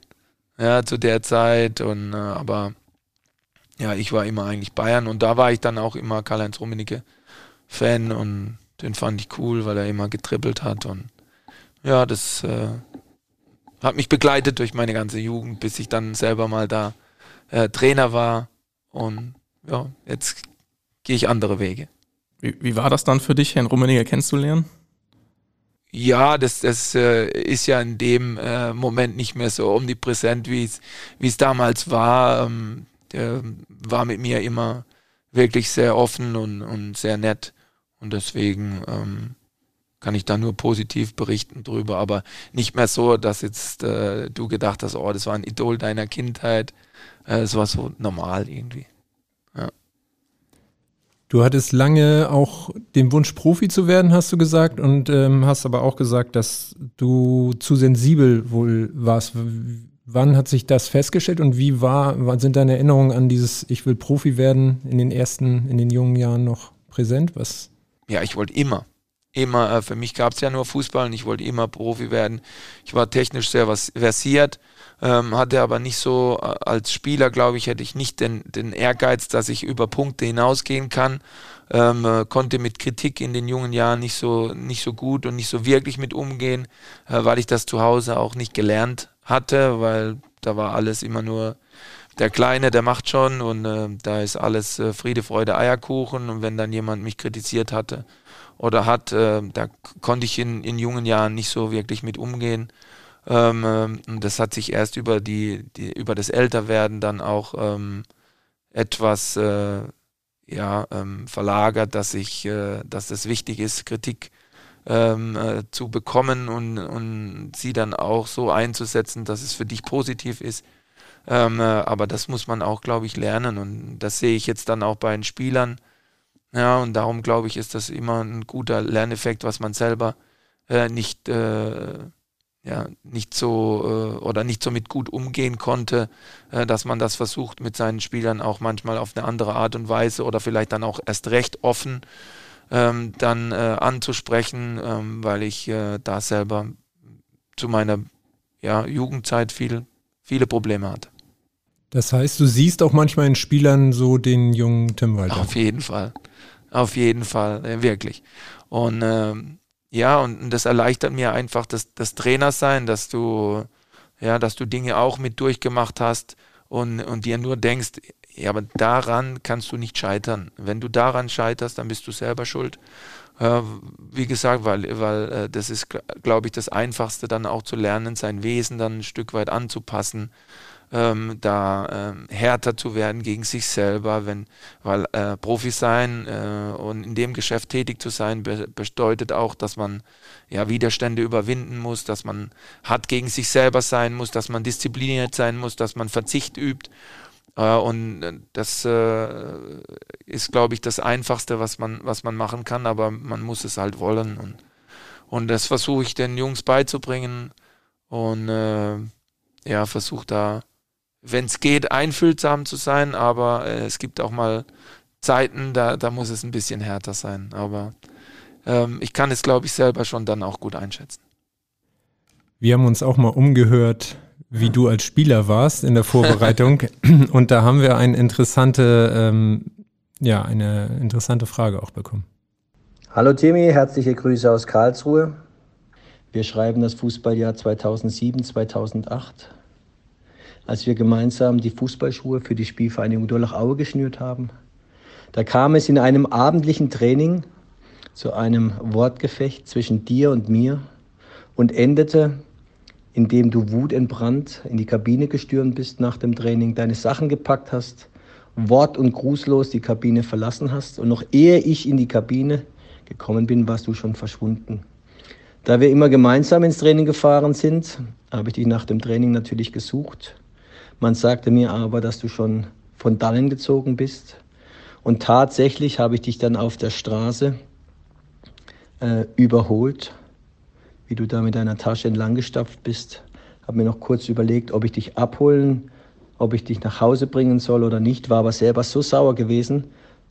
ja, zu der Zeit. Und äh, aber ja, ich war immer eigentlich Bayern und da war ich dann auch immer Karl-Heinz Rummenigge Fan und den fand ich cool, weil er immer getrippelt hat und ja, das äh, hat mich begleitet durch meine ganze Jugend, bis ich dann selber mal da äh, Trainer war und ja, jetzt gehe ich andere Wege. Wie, wie, war das dann für dich, Herrn Rummeniger kennenzulernen? Ja, das, das äh, ist ja in dem äh, Moment nicht mehr so omnipräsent, wie es damals war. Ähm, der war mit mir immer wirklich sehr offen und, und sehr nett. Und deswegen ähm, kann ich da nur positiv berichten drüber, aber nicht mehr so, dass jetzt äh, du gedacht hast, oh, das war ein Idol deiner Kindheit. Äh, es war so normal irgendwie. Ja. Du hattest lange auch den Wunsch, Profi zu werden, hast du gesagt, und ähm, hast aber auch gesagt, dass du zu sensibel wohl warst. Wann hat sich das festgestellt und wie war, wann sind deine Erinnerungen an dieses Ich will Profi werden in den ersten, in den jungen Jahren noch präsent? Was? Ja, ich wollte immer. Immer, äh, für mich gab es ja nur Fußball und ich wollte immer Profi werden. Ich war technisch sehr versiert, ähm, hatte aber nicht so, äh, als Spieler, glaube ich, hätte ich nicht den, den Ehrgeiz, dass ich über Punkte hinausgehen kann. Ähm, äh, konnte mit Kritik in den jungen Jahren nicht so, nicht so gut und nicht so wirklich mit umgehen, äh, weil ich das zu Hause auch nicht gelernt hatte, weil da war alles immer nur der Kleine, der macht schon und äh, da ist alles äh, Friede, Freude, Eierkuchen und wenn dann jemand mich kritisiert hatte oder hat, äh, da konnte ich in, in jungen Jahren nicht so wirklich mit umgehen. Ähm, ähm, und das hat sich erst über die, die über das Älterwerden dann auch ähm, etwas äh, ja, ähm, verlagert, dass ich, äh, dass es wichtig ist, Kritik ähm, äh, zu bekommen und, und sie dann auch so einzusetzen, dass es für dich positiv ist. Ähm, äh, aber das muss man auch, glaube ich, lernen und das sehe ich jetzt dann auch bei den Spielern. Ja, und darum glaube ich, ist das immer ein guter Lerneffekt, was man selber äh, nicht, äh, ja, nicht so äh, oder nicht so mit gut umgehen konnte, äh, dass man das versucht mit seinen Spielern auch manchmal auf eine andere Art und Weise oder vielleicht dann auch erst recht offen ähm, dann äh, anzusprechen, ähm, weil ich da selber zu meiner ja, Jugendzeit viel, viele Probleme hatte. Das heißt, du siehst auch manchmal in Spielern so den jungen Tim Walter. Auf jeden Fall. Auf jeden Fall, wirklich. Und ähm, ja, und das erleichtert mir einfach das, das Trainersein, dass du, ja, dass du Dinge auch mit durchgemacht hast und, und dir nur denkst, ja, aber daran kannst du nicht scheitern. Wenn du daran scheiterst, dann bist du selber schuld. Äh, wie gesagt, weil, weil äh, das ist, glaube ich, das Einfachste dann auch zu lernen, sein Wesen dann ein Stück weit anzupassen, ähm, da ähm, härter zu werden gegen sich selber, wenn, weil äh, Profi sein äh, und in dem Geschäft tätig zu sein be bedeutet auch, dass man ja Widerstände überwinden muss, dass man hart gegen sich selber sein muss, dass man diszipliniert sein muss, dass man Verzicht übt äh, und äh, das äh, ist, glaube ich, das Einfachste, was man, was man machen kann, aber man muss es halt wollen. Und, und das versuche ich den Jungs beizubringen und äh, ja, versuche da, wenn es geht, einfühlsam zu sein, aber äh, es gibt auch mal Zeiten, da, da muss es ein bisschen härter sein. Aber ähm, ich kann es, glaube ich, selber schon dann auch gut einschätzen. Wir haben uns auch mal umgehört, wie du als Spieler warst in der Vorbereitung. Und da haben wir eine interessante, ähm, ja, eine interessante Frage auch bekommen. Hallo Timmy, herzliche Grüße aus Karlsruhe. Wir schreiben das Fußballjahr 2007, 2008. Als wir gemeinsam die Fußballschuhe für die Spielvereinigung Durlach-Aue geschnürt haben, da kam es in einem abendlichen Training zu einem Wortgefecht zwischen dir und mir und endete indem du wutentbrannt in die Kabine gestürmt bist nach dem Training, deine Sachen gepackt hast, wort- und grußlos die Kabine verlassen hast und noch ehe ich in die Kabine gekommen bin, warst du schon verschwunden. Da wir immer gemeinsam ins Training gefahren sind, habe ich dich nach dem Training natürlich gesucht. Man sagte mir aber, dass du schon von dannen gezogen bist. Und tatsächlich habe ich dich dann auf der Straße äh, überholt wie du da mit deiner Tasche entlang gestapft bist. Habe mir noch kurz überlegt, ob ich dich abholen, ob ich dich nach Hause bringen soll oder nicht, war aber selber so sauer gewesen,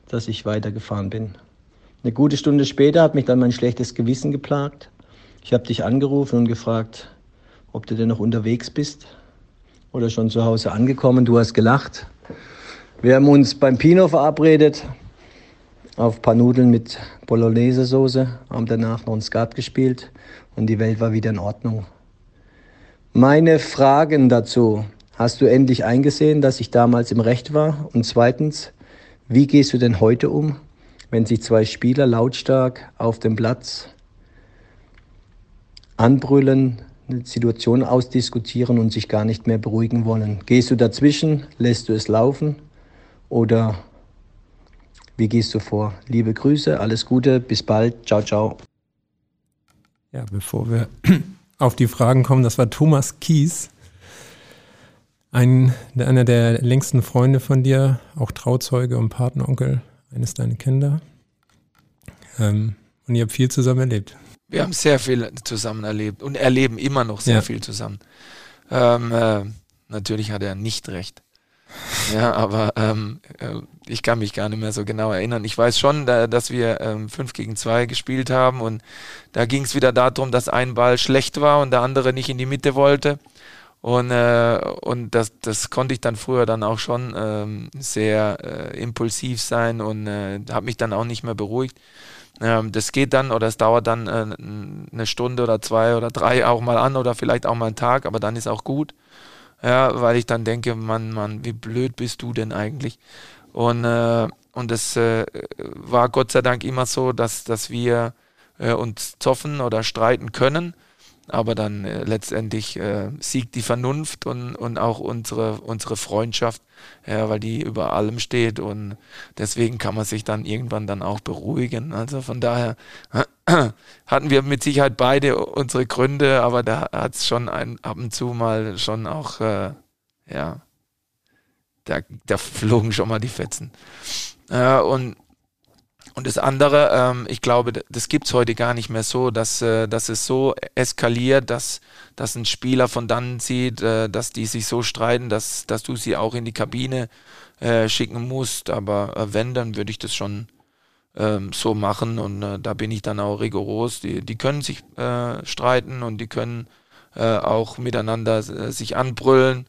dass ich weitergefahren bin. Eine gute Stunde später hat mich dann mein schlechtes Gewissen geplagt. Ich habe dich angerufen und gefragt, ob du denn noch unterwegs bist oder schon zu Hause angekommen. Du hast gelacht. Wir haben uns beim Pino verabredet, auf ein paar Nudeln mit Bolognese-Soße, haben danach noch ein Skat gespielt und die Welt war wieder in Ordnung. Meine Fragen dazu. Hast du endlich eingesehen, dass ich damals im Recht war? Und zweitens, wie gehst du denn heute um, wenn sich zwei Spieler lautstark auf dem Platz anbrüllen, Situation ausdiskutieren und sich gar nicht mehr beruhigen wollen? Gehst du dazwischen, lässt du es laufen oder Wie gehst du vor? Liebe Grüße, alles Gute, bis bald, ciao, ciao. Ja, bevor wir auf die Fragen kommen, das war Thomas Kies, ein, einer der längsten Freunde von dir, auch Trauzeuge und Partneronkel eines deiner Kinder. Ähm, und ihr habt viel zusammen erlebt. Wir haben sehr viel zusammen erlebt und erleben immer noch sehr ja. viel zusammen. Ähm, äh, natürlich hat er nicht recht. Ja, aber ähm, äh, ich kann mich gar nicht mehr so genau erinnern. Ich weiß schon, da, dass wir ähm, 5 gegen 2 gespielt haben und da ging es wieder darum, dass ein Ball schlecht war und der andere nicht in die Mitte wollte. Und, äh, und das, das konnte ich dann früher dann auch schon ähm, sehr äh, impulsiv sein und äh, habe mich dann auch nicht mehr beruhigt. Ähm, das geht dann oder es dauert dann äh, eine Stunde oder zwei oder drei auch mal an oder vielleicht auch mal einen Tag, aber dann ist auch gut. Ja, weil ich dann denke, Mann, Mann, wie blöd bist du denn eigentlich? Und, äh, und es äh, war Gott sei Dank immer so, dass, dass wir äh, uns zoffen oder streiten können aber dann äh, letztendlich äh, siegt die Vernunft und, und auch unsere, unsere Freundschaft, ja, weil die über allem steht und deswegen kann man sich dann irgendwann dann auch beruhigen. Also von daher hatten wir mit Sicherheit beide unsere Gründe, aber da hat es schon ein, ab und zu mal schon auch, äh, ja, da, da flogen schon mal die Fetzen. Und und das andere, ähm, ich glaube, das gibt es heute gar nicht mehr so, dass, äh, dass es so eskaliert, dass, dass ein Spieler von dann sieht, äh, dass die sich so streiten, dass, dass du sie auch in die Kabine äh, schicken musst. Aber äh, wenn, dann würde ich das schon ähm, so machen und äh, da bin ich dann auch rigoros. Die, die können sich äh, streiten und die können auch miteinander sich anbrüllen.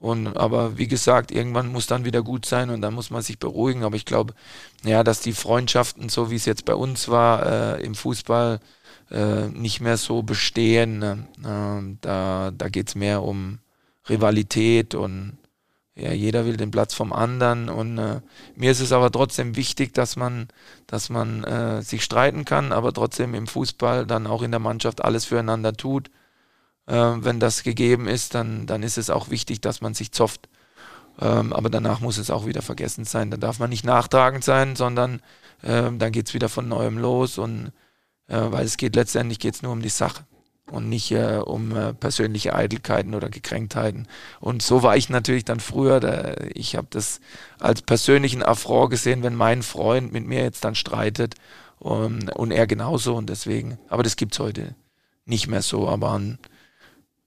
Und, aber wie gesagt, irgendwann muss dann wieder gut sein und dann muss man sich beruhigen. Aber ich glaube, ja, dass die Freundschaften, so wie es jetzt bei uns war, äh, im Fußball äh, nicht mehr so bestehen. Ne? Äh, da da geht es mehr um Rivalität und ja, jeder will den Platz vom anderen. Und äh, mir ist es aber trotzdem wichtig, dass man, dass man äh, sich streiten kann, aber trotzdem im Fußball dann auch in der Mannschaft alles füreinander tut wenn das gegeben ist, dann, dann ist es auch wichtig, dass man sich zofft. Ähm, aber danach muss es auch wieder vergessen sein. Dann darf man nicht nachtragend sein, sondern äh, dann geht es wieder von neuem los. Und äh, weil es geht letztendlich geht's nur um die Sache und nicht äh, um äh, persönliche Eitelkeiten oder Gekränktheiten. Und so war ich natürlich dann früher. Da, ich habe das als persönlichen Affront gesehen, wenn mein Freund mit mir jetzt dann streitet um, ähm, und er genauso. Und deswegen, aber das gibt's heute nicht mehr so. Aber an,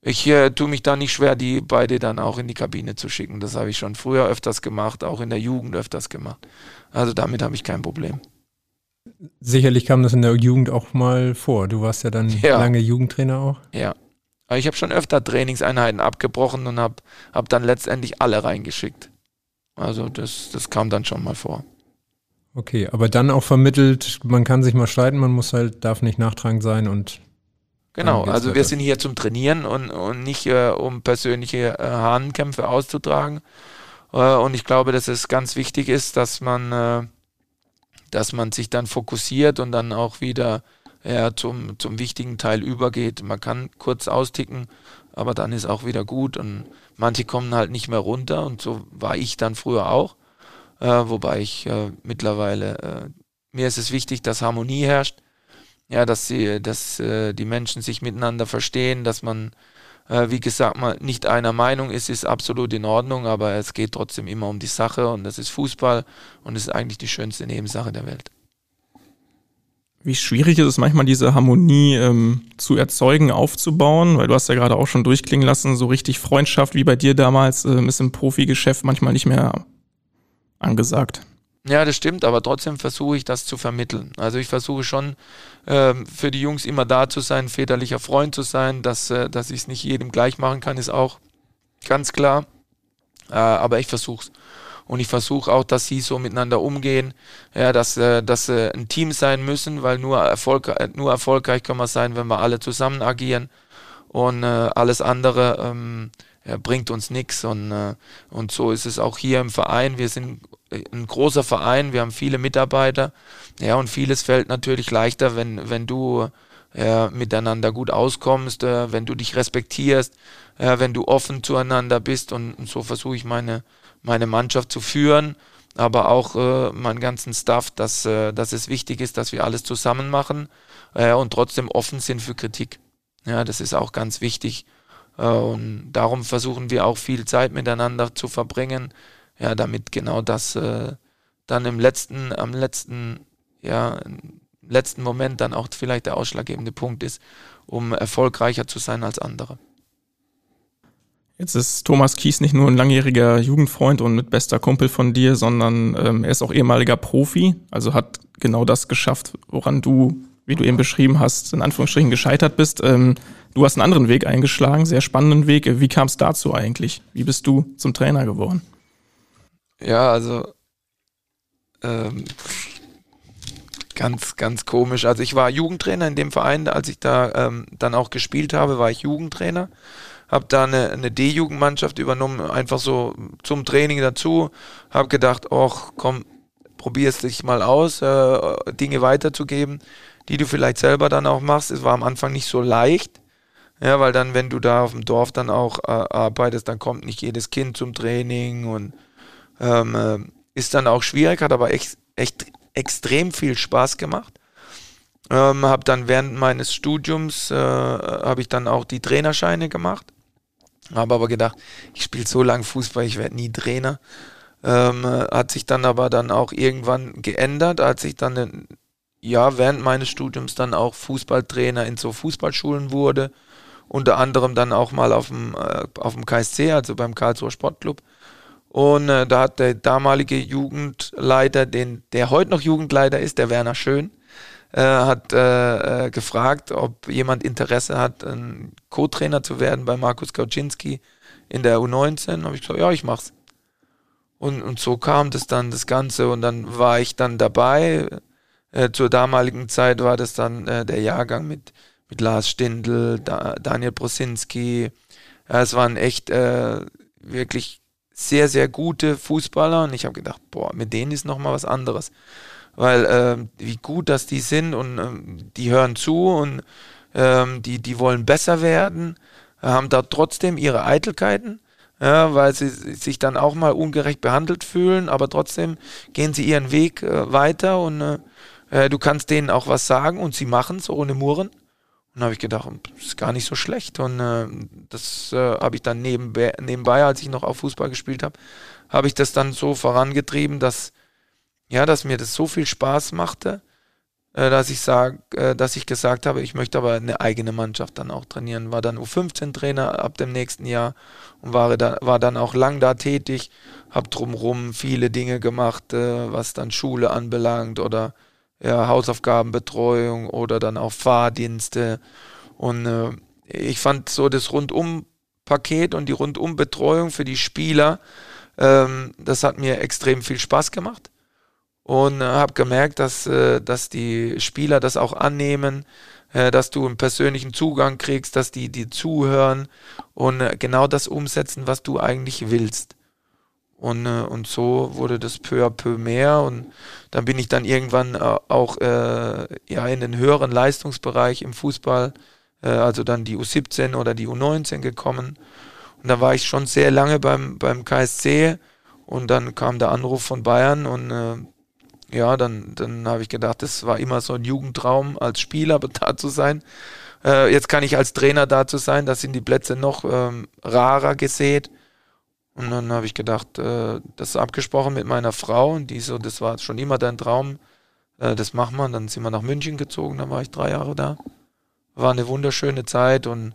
ich äh, tue mich da nicht schwer, die beide dann auch in die Kabine zu schicken. Das habe ich schon früher öfters gemacht, auch in der Jugend öfters gemacht. Also damit habe ich kein Problem. Sicherlich kam das in der Jugend auch mal vor. Du warst ja dann ja. lange Jugendtrainer auch. Ja. Aber ich habe schon öfter Trainingseinheiten abgebrochen und habe hab dann letztendlich alle reingeschickt. Also das, das kam dann schon mal vor. Okay, aber dann auch vermittelt, man kann sich mal streiten, man muss halt, darf nicht nachtragend sein und Genau, also wir sind hier zum Trainieren und, und nicht äh, um persönliche äh, Hahnkämpfe auszutragen. Äh, und ich glaube, dass es ganz wichtig ist, dass man, äh, dass man sich dann fokussiert und dann auch wieder ja, zum, zum wichtigen Teil übergeht. Man kann kurz austicken, aber dann ist auch wieder gut. Und manche kommen halt nicht mehr runter und so war ich dann früher auch. Äh, wobei ich äh, mittlerweile, mir ist es wichtig, dass Harmonie herrscht ja, dass sie, dass äh, die Menschen sich miteinander verstehen, dass man, äh, wie gesagt, mal nicht einer Meinung ist, ist absolut in Ordnung, aber es geht trotzdem immer um die Sache und das ist Fußball und es ist eigentlich die schönste Nebensache der Welt. Wie schwierig ist es manchmal, diese Harmonie ähm, zu erzeugen, aufzubauen? Weil du hast ja gerade auch schon durchklingen lassen, so richtig Freundschaft wie bei dir damals ähm, ist im Profigeschäft manchmal nicht mehr angesagt. Ja, das stimmt, aber trotzdem versuche ich das zu vermitteln. Also ich versuche schon ähm, für die Jungs immer da zu sein, väterlicher Freund zu sein, dass, äh, dass ich es nicht jedem gleich machen kann, ist auch ganz klar. Äh, aber ich versuche es. Und ich versuche auch, dass sie so miteinander umgehen, ja, dass, äh, dass äh, ein Team sein müssen, weil nur, Erfolg, äh, nur erfolgreich können wir sein, wenn wir alle zusammen agieren. Und äh, alles andere ähm, bringt uns nichts. Und, äh, und so ist es auch hier im Verein. Wir sind ein großer Verein, wir haben viele Mitarbeiter. Ja, und vieles fällt natürlich leichter, wenn, wenn du ja, miteinander gut auskommst, äh, wenn du dich respektierst, äh, wenn du offen zueinander bist. Und, und so versuche ich meine, meine Mannschaft zu führen. aber auch äh, meinen ganzen Staff, dass, äh, dass es wichtig ist, dass wir alles zusammen machen äh, und trotzdem offen sind für Kritik. Ja, das ist auch ganz wichtig. Äh, und darum versuchen wir auch viel Zeit miteinander zu verbringen, ja, damit genau das äh, dann im letzten, am letzten, ja, letzten Moment dann auch vielleicht der ausschlaggebende Punkt ist, um erfolgreicher zu sein als andere. Jetzt ist Thomas Kies nicht nur ein langjähriger Jugendfreund und mit bester Kumpel von dir, sondern ähm, er ist auch ehemaliger Profi, also hat genau das geschafft, woran du, wie du eben beschrieben hast, in Anführungsstrichen gescheitert bist. Ähm, du hast einen anderen Weg eingeschlagen, sehr spannenden Weg. Wie kam es dazu eigentlich? Wie bist du zum Trainer geworden? Ja, also ähm, ganz, ganz komisch. Also ich war Jugendtrainer in dem Verein, als ich da ähm, dann auch gespielt habe, war ich Jugendtrainer. Habe da eine, eine D-Jugendmannschaft übernommen, einfach so zum Training dazu. Habe gedacht, ach komm, probier es dich mal aus, äh, Dinge weiterzugeben, die du vielleicht selber dann auch machst. Es war am Anfang nicht so leicht. Ja, weil dann, wenn du da auf dem Dorf dann auch äh, arbeitest, dann kommt nicht jedes Kind zum Training und ähm, äh, ist dann auch schwierig, hat aber echt, echt extrem viel Spaß gemacht. Ähm, habe dann während meines Studiums äh, habe ich dann auch die Trainerscheine gemacht. Habe aber gedacht, ich spiele so lange Fußball, ich werde nie Trainer. Ähm, hat sich dann aber dann auch irgendwann geändert, als ich dann ja während meines Studiums dann auch Fußballtrainer in so Fußballschulen wurde. Unter anderem dann auch mal auf dem, äh, auf dem KSC, also beim Karlsruher Sportclub. Und äh, da hat der damalige Jugendleiter, den, der heute noch Jugendleiter ist, der Werner Schön, äh, hat äh, äh gefragt, ob jemand Interesse hat, ein Co-Trainer zu werden bei Markus Kauczynski in der U19. Habe ich gesagt, ja, ich mach's. Und, und so kam das dann, das Ganze. Und dann war ich dann dabei. Äh, zur damaligen Zeit war das dann äh, der Jahrgang mit, mit Lars Stindl, da, Daniel Brosinski. Ja, es waren echt wirklich sehr, sehr gute Fußballer und ich habe gedacht, boah, mit denen ist nochmal was anderes. Weil äh, wie gut, dass die sind und ähm, die hören zu und ähm, die, die wollen besser werden, haben da trotzdem ihre Eitelkeiten, ja, weil sie sich dann auch mal ungerecht behandelt fühlen, aber trotzdem gehen sie ihren Weg äh, weiter und äh, äh du kannst denen auch was sagen und sie machen es ohne Murren. Und habe ich gedacht, das ist gar nicht so schlecht. Und äh, das äh, habe ich dann nebenbei, nebenbei, als ich noch auf Fußball gespielt habe, habe ich das dann so vorangetrieben, dass, ja, dass mir das so viel Spaß machte, äh, dass ich sag, äh, dass ich gesagt habe, ich möchte aber eine eigene Mannschaft dann auch trainieren. War dann U15-Trainer ab dem nächsten Jahr und war, da, war dann auch lang da tätig, habe drumherum viele Dinge gemacht, äh, was dann Schule anbelangt oder ja, Hausaufgabenbetreuung oder dann auch Fahrdienste. Und äh, ich fand so das Rundum-Paket und die Rundum-Betreuung für die Spieler, ähm, das hat mir extrem viel Spaß gemacht. Und äh, habe gemerkt, dass, äh, dass die Spieler das auch annehmen, äh, dass du einen persönlichen Zugang kriegst, dass die dir zuhören und äh, genau das umsetzen, was du eigentlich willst. Und, äh, und so wurde das peu à peu mehr und dann bin ich dann irgendwann äh, auch äh, ja, in den höheren Leistungsbereich im Fußball, äh, also dann die U17 oder die U19 gekommen. Und da war ich schon sehr lange beim, beim KSC und dann kam der Anruf von Bayern und äh, ja, dann, dann habe ich gedacht, das war immer so ein Jugendtraum, als Spieler da zu sein. Äh, jetzt kann ich als Trainer da zu sein, da sind die Plätze noch ähm, rarer gesät. Und dann habe ich gedacht, äh, das abgesprochen mit meiner Frau und die so, das war schon immer dein Traum, äh, das machen wir. Und dann sind wir nach München gezogen, dann war ich drei Jahre da. War eine wunderschöne Zeit und,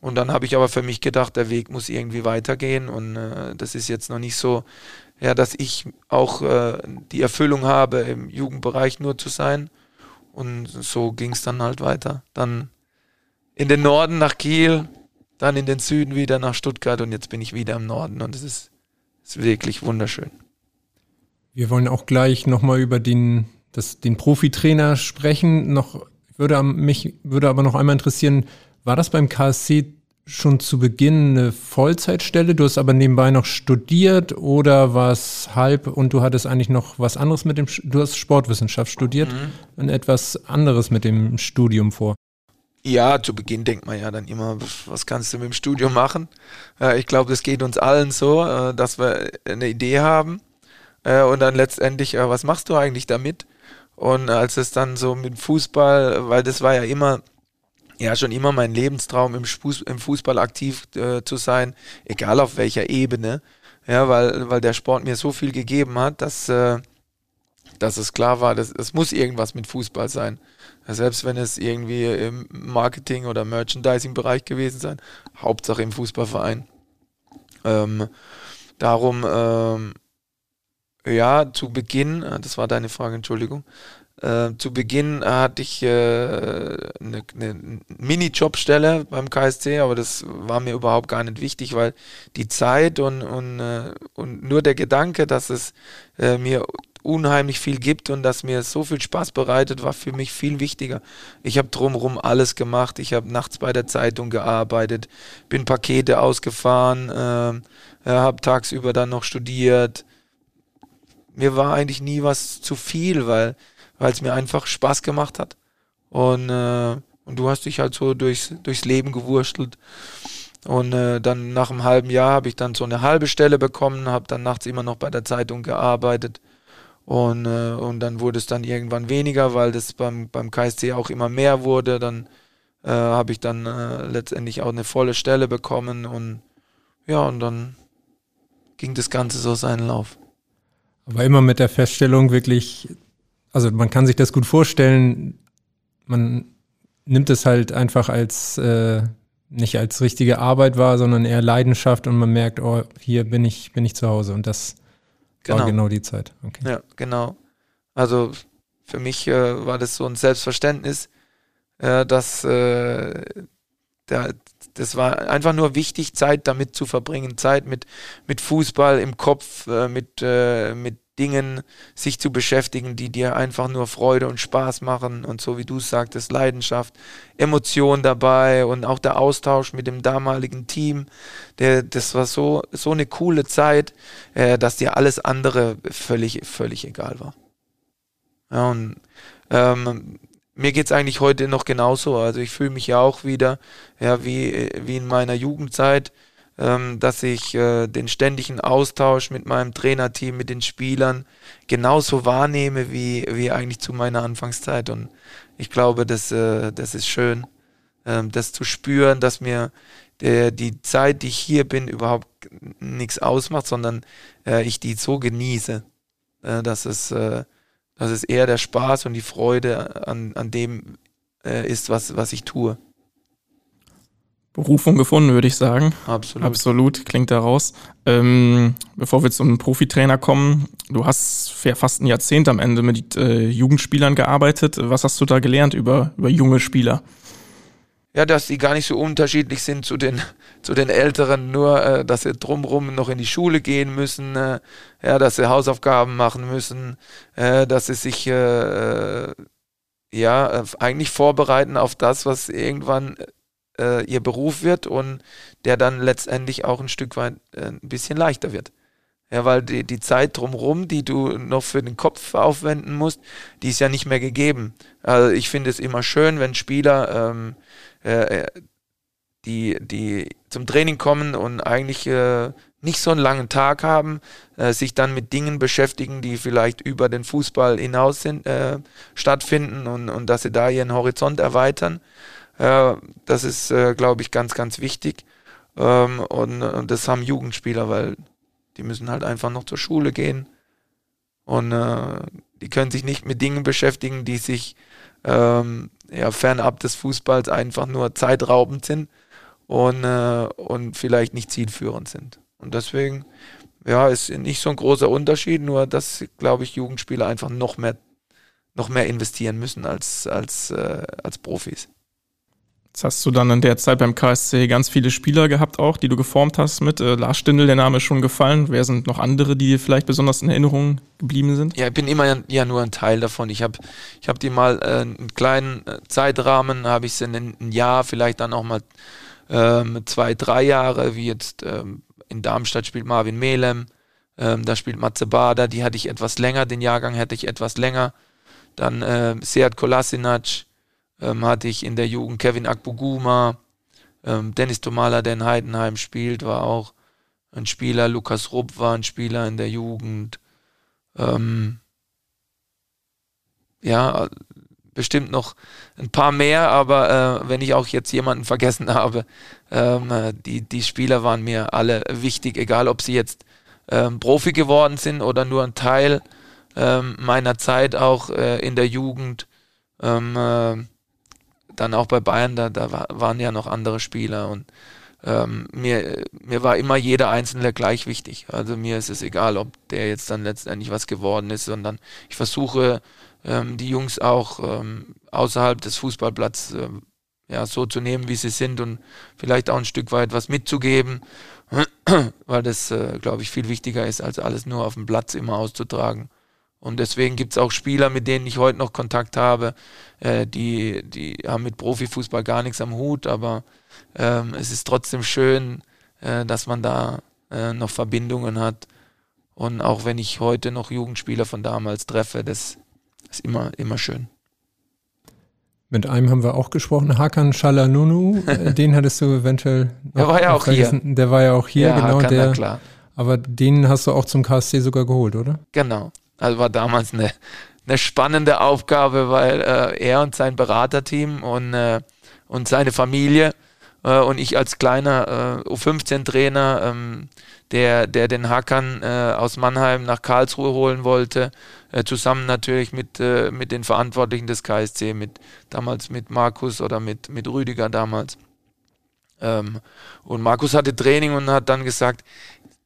und dann habe ich aber für mich gedacht, der Weg muss irgendwie weitergehen und äh, das ist jetzt noch nicht so, ja, dass ich auch äh, die Erfüllung habe, im Jugendbereich nur zu sein. Und so ging es dann halt weiter. Dann in den Norden nach Kiel, dann in den Süden wieder nach Stuttgart und jetzt bin ich wieder im Norden und es ist, ist wirklich wunderschön. Wir wollen auch gleich nochmal über den, das, den Profitrainer sprechen. Noch würde mich würde aber noch einmal interessieren, war das beim KSC schon zu Beginn eine Vollzeitstelle? Du hast aber nebenbei noch studiert oder war es halb und du hattest eigentlich noch was anderes mit dem, du hast Sportwissenschaft studiert mhm. und etwas anderes mit dem Studium vor? Ja, zu Beginn denkt man ja dann immer, was kannst du mit dem Studium machen? ich glaube, das geht uns allen so, äh, dass wir eine Idee haben, Äh, und dann letztendlich, äh, was machst du eigentlich damit? Und als es dann so mit Fußball, weil das war ja immer, ja schon immer mein Lebenstraum, im, Fuß, im Fußball aktiv äh, zu sein, egal auf welcher Ebene. Ja, weil, weil der Sport mir so viel gegeben hat, dass, äh, dass es klar war, dass es muss irgendwas mit Fußball sein. Selbst wenn es irgendwie im Marketing- oder Merchandising-Bereich gewesen sein, Hauptsache im Fußballverein. Ähm, darum, ähm, ja, zu Beginn, äh, das war deine Frage, Entschuldigung, äh, zu Beginn hatte ich äh, eine, eine Mini-Jobstelle beim KSC, aber das war mir überhaupt gar nicht wichtig, weil die Zeit und, und, äh, und nur der Gedanke, dass es äh, mir unheimlich viel gibt und dass mir so viel Spaß bereitet, war für mich viel wichtiger. Ich habe drumherum alles gemacht. Ich habe nachts bei der Zeitung gearbeitet, bin Pakete ausgefahren, äh, habe tagsüber dann noch studiert. Mir war eigentlich nie was zu viel, weil es mir einfach Spaß gemacht hat. Und, äh, und du hast dich halt so durchs, durchs Leben gewurstelt. Und äh, dann nach einem halben Jahr habe ich dann so eine halbe Stelle bekommen, habe dann nachts immer noch bei der Zeitung gearbeitet. Und, äh, und dann wurde es dann irgendwann weniger, weil das beim, beim KSC auch immer mehr wurde. Dann äh, habe ich dann äh, letztendlich auch eine volle Stelle bekommen und ja, und dann ging das Ganze so seinen Lauf. Aber immer mit der Feststellung wirklich, also man kann sich das gut vorstellen, man nimmt es halt einfach als äh, nicht als richtige Arbeit wahr, sondern eher Leidenschaft und man merkt, oh, hier bin ich, bin ich zu Hause und das genau. war genau die Zeit. Okay. Ja, genau. Also für mich äh, war das so ein Selbstverständnis, äh, dass äh, der, das war einfach nur wichtig, Zeit damit zu verbringen, Zeit mit, mit Fußball im Kopf, äh, mit, äh, mit Dingen sich zu beschäftigen, die dir einfach nur Freude und Spaß machen und so wie du sagtest, Leidenschaft, Emotion dabei und auch der Austausch mit dem damaligen Team. Der, das war so, so eine coole Zeit, äh, dass dir alles andere völlig, völlig egal war. Ja, und ähm, mir es eigentlich heute noch genauso. Also ich fühle mich ja auch wieder, ja, wie, wie in meiner Jugendzeit dass ich äh, den ständigen Austausch mit meinem Trainerteam, mit den Spielern genauso wahrnehme wie, wie eigentlich zu meiner Anfangszeit. Und ich glaube, das, äh, das ist schön, ähm, das zu spüren, dass mir der, die Zeit, die ich hier bin, überhaupt nichts ausmacht, sondern äh, ich die so genieße, dass, es, dass es eher der Spaß und die Freude an, an dem ist, was, was ich tue. Berufung gefunden, würde ich sagen. Absolut. Absolut, klingt daraus. Ähm, bevor wir zum Profitrainer kommen, du hast für fast ein Jahrzehnt am Ende mit äh, Jugendspielern gearbeitet. Was hast du da gelernt über, über junge Spieler? Ja, dass die gar nicht so unterschiedlich sind zu den, zu den Älteren, nur äh, dass sie drumherum noch in die Schule gehen müssen, äh, ja, dass sie Hausaufgaben machen müssen, äh, dass sie sich äh, äh, ja eigentlich vorbereiten auf das, was irgendwann äh, ihr Beruf wird und der dann letztendlich auch ein Stück weit äh, ein bisschen leichter wird. Ja, weil die, die Zeit drumherum, die du noch für den Kopf aufwenden musst, die ist ja nicht mehr gegeben. Also ich finde es immer schön, wenn Spieler ähm, äh, die, die zum Training kommen und eigentlich äh, nicht so einen langen Tag haben, äh, sich dann mit Dingen beschäftigen, die vielleicht über den Fußball hinaus sind, äh, stattfinden und, und dass sie da ihren Horizont erweitern. Ja, das ist, äh, glaube ich, ganz, ganz wichtig. Ähm, und, das haben Jugendspieler, weil die müssen halt einfach noch zur Schule gehen. Und äh, die können sich nicht mit Dingen beschäftigen, die sich ähm, ja, fernab des Fußballs einfach nur zeitraubend sind und, äh, und vielleicht nicht zielführend sind. Und deswegen, ja, ist nicht so ein großer Unterschied, nur dass, glaube ich, Jugendspieler einfach noch mehr, noch mehr investieren müssen als, als, äh, als Profis. Jetzt hast du dann in der Zeit beim KSC ganz viele Spieler gehabt auch, die du geformt hast mit. Äh, Lars Stindl, der Name ist schon gefallen. Wer sind noch andere, die vielleicht besonders in Erinnerung geblieben sind? Ja, ich bin immer ja nur ein Teil davon. Ich habe ich hab die mal äh, einen kleinen äh, Zeitrahmen, habe ich sie in ein Jahr, vielleicht dann auch mal ähm, zwei, drei Jahre, wie jetzt ähm, in Darmstadt spielt Marvin Melem, ähm, da spielt Matze Bader, die hatte ich etwas länger, den Jahrgang hätte ich etwas länger. Dann äh, Seat Kolasinac, ähm, hatte ich in der Jugend Kevin Akboguma, ähm, Dennis Tomala, der in Heidenheim spielt, war auch ein Spieler, Lukas Rupp war ein Spieler in der Jugend. ähm, ja, bestimmt noch ein paar mehr, aber äh, wenn ich auch jetzt jemanden vergessen habe, ähm, äh, die, die Spieler waren mir alle wichtig, egal ob sie jetzt ähm, Profi geworden sind oder nur ein Teil ähm, meiner Zeit auch äh, in der Jugend. Ähm, äh, dann auch bei Bayern, da, da waren ja noch andere Spieler und ähm, mir, mir war immer jeder Einzelne gleich wichtig. Also mir ist es egal, ob der jetzt dann letztendlich was geworden ist, sondern ich versuche ähm, die Jungs auch ähm, außerhalb des Fußballplatzes ähm, ja, so zu nehmen, wie sie sind und vielleicht auch ein Stück weit was mitzugeben, weil das, äh, glaube ich, viel wichtiger ist, als alles nur auf dem Platz immer auszutragen. Und deswegen gibt es auch Spieler, mit denen ich heute noch Kontakt habe, äh, die, die haben mit Profifußball gar nichts am Hut, aber ähm, es ist trotzdem schön, äh, dass man da äh, noch Verbindungen hat. Und auch wenn ich heute noch Jugendspieler von damals treffe, das ist immer, immer schön. Mit einem haben wir auch gesprochen, Hakan Shalanunu, äh, den hattest du eventuell. der war ja auch vergessen. hier. Der war ja auch hier, ja, genau. Hakan, der. Aber den hast du auch zum KSC sogar geholt, oder? Genau. Also war damals eine, eine spannende Aufgabe, weil äh, er und sein Beraterteam und, äh, und seine Familie äh, und ich als kleiner äh, U15-Trainer, ähm, der, der den Hackern äh, aus Mannheim nach Karlsruhe holen wollte, äh, zusammen natürlich mit, mit den Verantwortlichen des KSC, mit damals mit Markus oder mit, mit Rüdiger damals. Ähm, und Markus hatte Training und hat dann gesagt,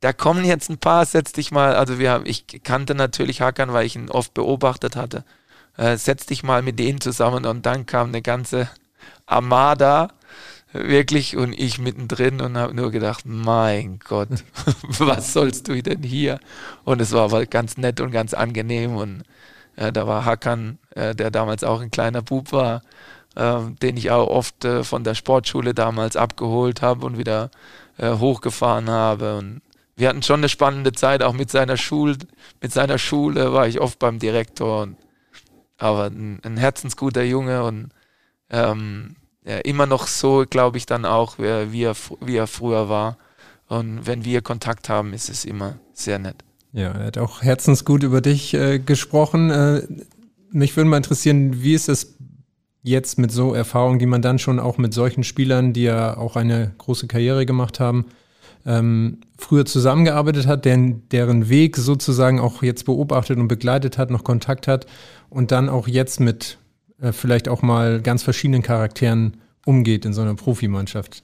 da kommen jetzt ein paar, setz dich mal, also wir haben, ich kannte natürlich Hakan, weil ich ihn oft beobachtet hatte. Äh, setz dich mal mit denen zusammen und dann kam eine ganze Armada wirklich und ich mittendrin und habe nur gedacht, mein Gott, was sollst du denn hier? Und es war aber ganz nett und ganz angenehm und äh, da war Hakan, äh, der damals auch ein kleiner Bub war, äh, den ich auch oft äh, von der Sportschule damals abgeholt habe und wieder äh, hochgefahren habe und wir hatten schon eine spannende Zeit, auch mit seiner Schule, mit seiner Schule war ich oft beim Direktor und aber ein, ein herzensguter Junge und ähm, ja, immer noch so, glaube ich, dann auch, wie er, wie, er, er früher war. Und wenn wir Kontakt haben, ist es immer sehr nett. Ja, er hat auch herzensgut über dich äh, gesprochen. Äh, mich würde mal interessieren, wie ist es jetzt mit so Erfahrungen, die man dann schon auch mit solchen Spielern, die ja auch eine große Karriere gemacht haben, ähm, früher zusammengearbeitet hat, deren, deren Weg sozusagen auch jetzt beobachtet und begleitet hat, noch Kontakt hat und dann auch jetzt mit äh, vielleicht auch mal ganz verschiedenen Charakteren umgeht in so einer Profimannschaft.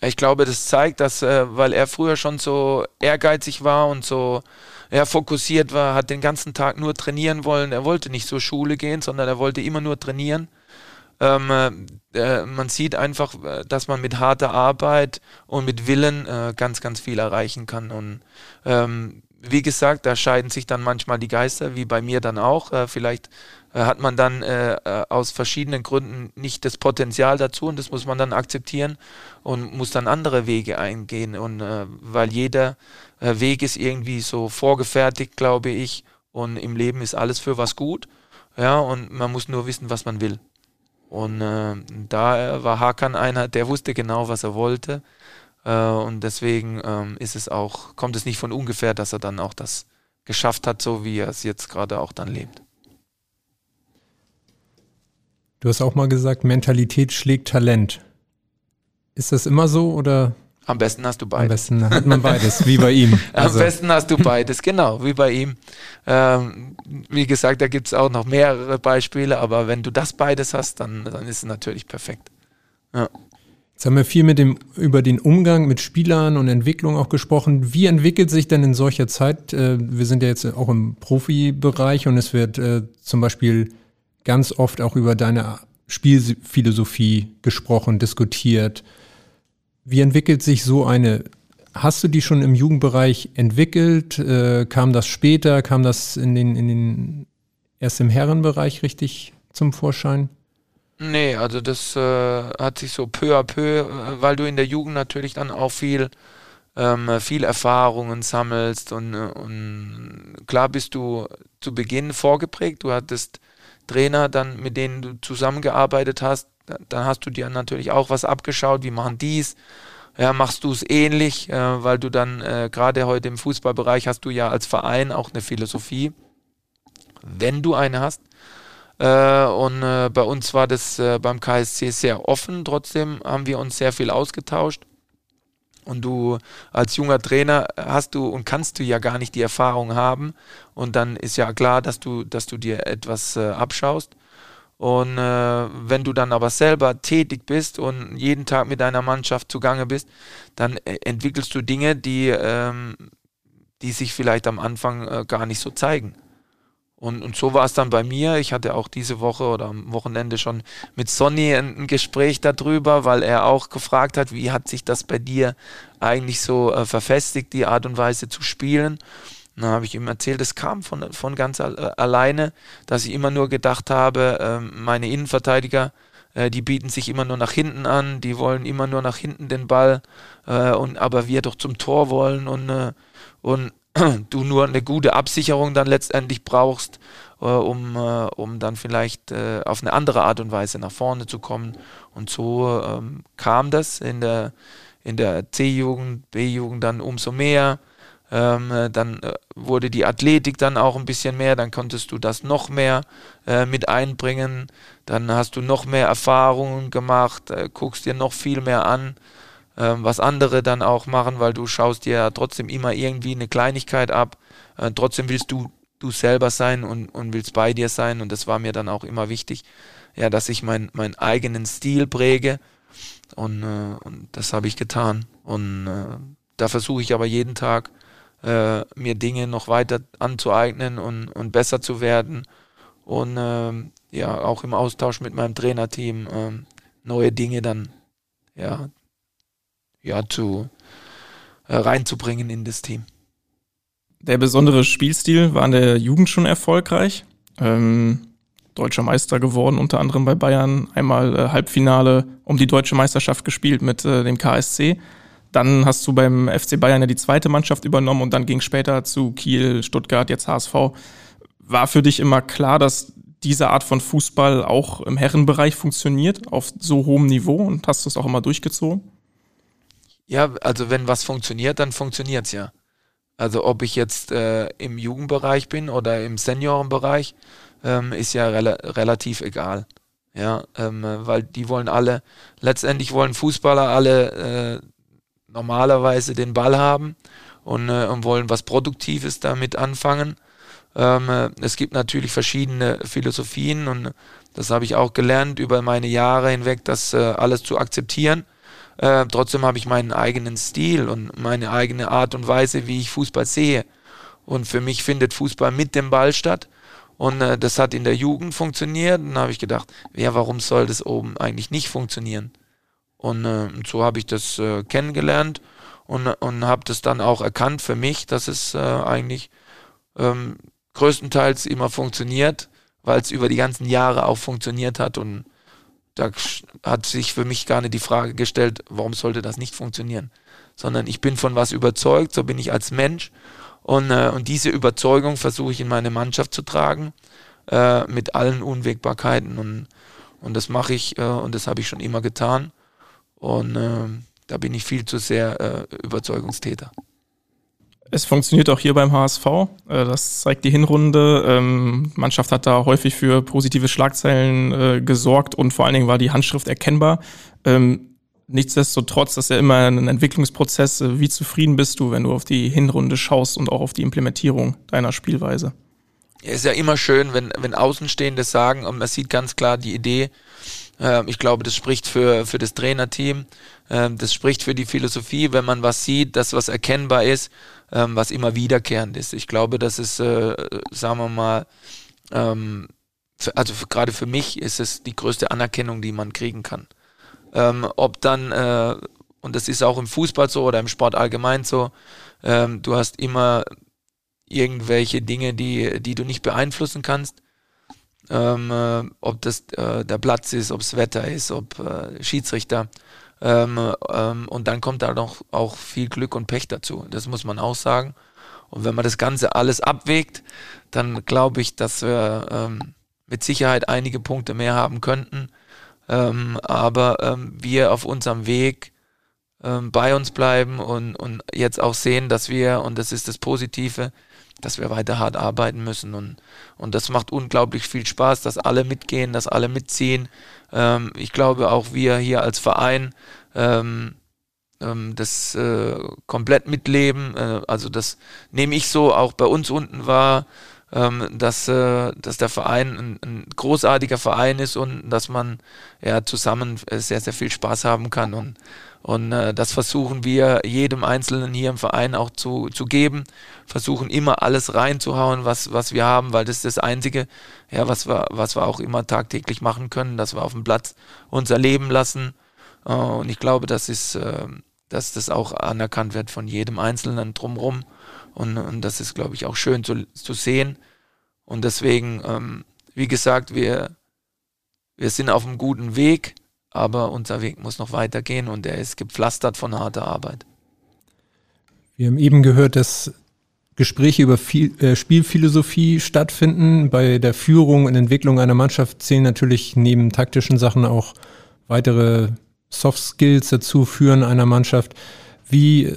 Ich glaube, das zeigt, dass, äh, weil er früher schon so ehrgeizig war und so ja, fokussiert war, hat den ganzen Tag nur trainieren wollen. Er wollte nicht zur Schule gehen, sondern er wollte immer nur trainieren. Ähm, äh, äh man sieht einfach, äh, dass man mit harter Arbeit und mit Willen äh, ganz, ganz viel erreichen kann. Und ähm, wie gesagt, da scheiden sich dann manchmal die Geister, wie bei mir dann auch. Äh, vielleicht äh, hat man dann aus verschiedenen Gründen nicht das Potenzial dazu und das muss man dann akzeptieren und muss dann andere Wege eingehen. Und weil jeder Weg ist irgendwie so vorgefertigt, glaube ich, und im Leben ist alles für was gut. Ja, und man muss nur wissen, was man will. Und äh, da war Hakan einer, der wusste genau, was er wollte. und deswegen ähm, ist es auch, kommt es nicht von ungefähr, dass er dann auch das geschafft hat, so wie er es jetzt gerade auch dann lebt. Du hast auch mal gesagt, Mentalität schlägt Talent. Ist das immer so oder? Am besten hast du beides. Am besten hat man beides, wie bei ihm. Also. Am besten hast du beides, genau, wie bei ihm. Ähm, wie gesagt, da gibt es auch noch mehrere Beispiele, aber wenn du das beides hast, dann, dann ist es natürlich perfekt. Ja. Jetzt haben wir viel mit dem, über den Umgang mit Spielern und Entwicklung auch gesprochen. Wie entwickelt sich denn in solcher Zeit, äh, wir sind ja jetzt auch im Profibereich und es wird äh, zum Beispiel ganz oft auch über deine Spielphilosophie gesprochen, diskutiert. Wie entwickelt sich so eine? Hast du die schon im Jugendbereich entwickelt? Äh, kam das später? Kam das in den, in den erst im Herrenbereich richtig zum Vorschein? Nee, also das äh, hat sich so peu à peu, äh, weil du in der Jugend natürlich dann auch viel, ähm, viel Erfahrungen sammelst und, und klar bist du zu Beginn vorgeprägt. Du hattest Trainer, dann mit denen du zusammengearbeitet hast, dann hast du dir natürlich auch was abgeschaut, wie machen dies, ja, machst du es ähnlich, äh, weil du dann äh, gerade heute im Fußballbereich hast du ja als Verein auch eine Philosophie. wenn du eine hast. Äh, und äh, bei uns war das äh, beim KSC sehr offen. Trotzdem haben wir uns sehr viel ausgetauscht. Und du als junger Trainer hast du und kannst du ja gar nicht die Erfahrung haben. Und dann ist ja klar, dass du, dass du dir etwas äh, abschaust. Und äh, wenn du dann aber selber tätig bist und jeden Tag mit deiner Mannschaft zugange bist, dann äh, entwickelst du Dinge, die, ähm, die sich vielleicht am Anfang äh, gar nicht so zeigen. Und, und so war es dann bei mir. Ich hatte auch diese Woche oder am Wochenende schon mit Sonny ein, ein Gespräch darüber, weil er auch gefragt hat, wie hat sich das bei dir eigentlich so äh, verfestigt, die Art und Weise zu spielen. Dann habe ich ihm erzählt, es kam von, von ganz alleine, dass ich immer nur gedacht habe, äh, meine Innenverteidiger, äh, die bieten sich immer nur nach hinten an, die wollen immer nur nach hinten den Ball, äh, und aber wir doch zum Tor wollen und, äh, und du nur eine gute Absicherung dann letztendlich brauchst, äh, um, äh, um dann vielleicht äh, auf eine andere Art und Weise nach vorne zu kommen. Und so ähm, kam das in der, in der C-Jugend, B-Jugend dann umso mehr. Ähm, äh, dann äh, wurde die Athletik dann auch ein bisschen mehr, dann konntest du das noch mehr äh, mit einbringen, dann hast du noch mehr Erfahrungen gemacht, guckst dir noch viel mehr an ähm, was andere dann auch machen, weil du schaust dir ja trotzdem immer irgendwie eine Kleinigkeit ab. Äh, trotzdem willst du du selber sein und, und willst bei dir sein. Und das war mir dann auch immer wichtig, ja, dass ich mein, meinen eigenen Stil präge. Und, äh, und das habe ich getan. Und äh, da versuche ich aber jeden Tag äh, mir Dinge noch weiter anzueignen und, und besser zu werden und ähm, ja, auch im Austausch mit meinem Trainerteam ähm, neue Dinge dann ja, ja, zu, äh, reinzubringen in das Team. Der besondere Spielstil war in der Jugend schon erfolgreich. Ähm, deutscher Meister geworden, unter anderem bei Bayern. Einmal äh, Halbfinale um die deutsche Meisterschaft gespielt mit äh, dem KSC. Dann hast du beim FC Bayern ja die zweite Mannschaft übernommen und dann ging später zu Kiel, Stuttgart, jetzt HSV. War für dich immer klar, dass diese Art von Fußball auch im Herrenbereich funktioniert, auf so hohem Niveau und hast du es auch immer durchgezogen? Ja, also wenn was funktioniert, dann funktioniert es ja. Also ob ich jetzt äh, im Jugendbereich bin oder im Seniorenbereich, ähm, ist ja rela relativ egal. Ja, ähm, weil die wollen alle, letztendlich wollen Fußballer alle äh, normalerweise den Ball haben und, äh, und wollen was Produktives damit anfangen. Ähm, äh, es gibt natürlich verschiedene Philosophien und das habe ich auch gelernt über meine Jahre hinweg, das äh, alles zu akzeptieren. Äh, trotzdem habe ich meinen eigenen Stil und meine eigene Art und Weise, wie ich Fußball sehe. Und für mich findet Fußball mit dem Ball statt. Und äh, das hat in der Jugend funktioniert. Und dann habe ich gedacht, ja, warum soll das oben eigentlich nicht funktionieren? Und, äh, so habe ich das äh, kennengelernt und, und habe das dann auch erkannt für mich, dass es äh, eigentlich ähm, größtenteils immer funktioniert, weil es über die ganzen Jahre auch funktioniert hat. Und da hat sich für mich gar nicht die Frage gestellt, warum sollte das nicht funktionieren, sondern ich bin von was überzeugt, so bin ich als Mensch und, äh, und diese Überzeugung versuche ich in meine Mannschaft zu tragen äh, mit allen Unwägbarkeiten und, und das mache ich äh, und das habe ich schon immer getan und äh, da bin ich viel zu sehr äh, Überzeugungstäter. Es funktioniert auch hier beim HSV. Äh, das zeigt die Hinrunde. Ähm, Mannschaft hat da häufig für positive Schlagzeilen äh, gesorgt und vor allen Dingen war die Handschrift erkennbar. Ähm, nichtsdestotrotz, das ist ja immer ein Entwicklungsprozess. Äh, wie zufrieden bist du, wenn du auf die Hinrunde schaust und auch auf die Implementierung deiner Spielweise? Ja, ist ja immer schön, wenn, wenn Außenstehende sagen, und man sieht ganz klar die Idee, ähm, ich glaube, das spricht für, für das Trainerteam, das spricht für die Philosophie, wenn man was sieht, das was erkennbar ist ähm, was immer wiederkehrend ist. Ich glaube, das ist, äh, sagen wir mal, ähm, für, also für, gerade für mich ist es die größte Anerkennung, die man kriegen kann. Ähm, ob dann, äh, und das ist auch im Fußball so oder im Sport allgemein so, ähm, du hast immer irgendwelche Dinge, die, die du nicht beeinflussen kannst. Ähm, äh, ob das äh, der Platz ist, ob es Wetter ist, ob äh, Schiedsrichter. Ähm, ähm, und dann kommt da noch auch viel Glück und Pech dazu. Das muss man auch sagen. Und wenn man das Ganze alles abwägt, dann glaube ich, dass wir ähm, mit Sicherheit einige Punkte mehr haben könnten. Ähm, aber ähm, wir auf unserem Weg ähm, bei uns bleiben und, und jetzt auch sehen, dass wir, und das ist das Positive, dass wir weiter hart arbeiten müssen. Und, und das macht unglaublich viel Spaß, dass alle mitgehen, dass alle mitziehen. Ähm, ich glaube auch wir hier als Verein ähm, ähm, das äh, komplett mitleben. Äh, also das nehme ich so auch bei uns unten wahr, ähm, dass, äh, dass der Verein ein, ein, großartiger Verein ist und dass man ja zusammen äh, sehr, sehr viel Spaß haben kann. Und, und äh, das versuchen wir jedem Einzelnen hier im Verein auch zu, zu geben. Versuchen immer alles reinzuhauen, was, was wir haben, weil das ist das Einzige, ja, was wir, was wir auch immer tagtäglich machen können, dass wir auf dem Platz uns erleben lassen. Äh, und ich glaube, das ist, äh, dass das auch anerkannt wird von jedem Einzelnen drumherum. Und, und das ist, glaube ich, auch schön zu, zu sehen. Und deswegen, ähm, wie gesagt, wir, wir sind auf einem guten Weg aber unser Weg muss noch weitergehen und er ist gepflastert von harter Arbeit. Wir haben eben gehört, dass Gespräche über viel, äh, Spielphilosophie stattfinden. Bei der Führung und Entwicklung einer Mannschaft zählen natürlich neben taktischen Sachen auch weitere Soft Skills dazu, Führen einer Mannschaft. Wie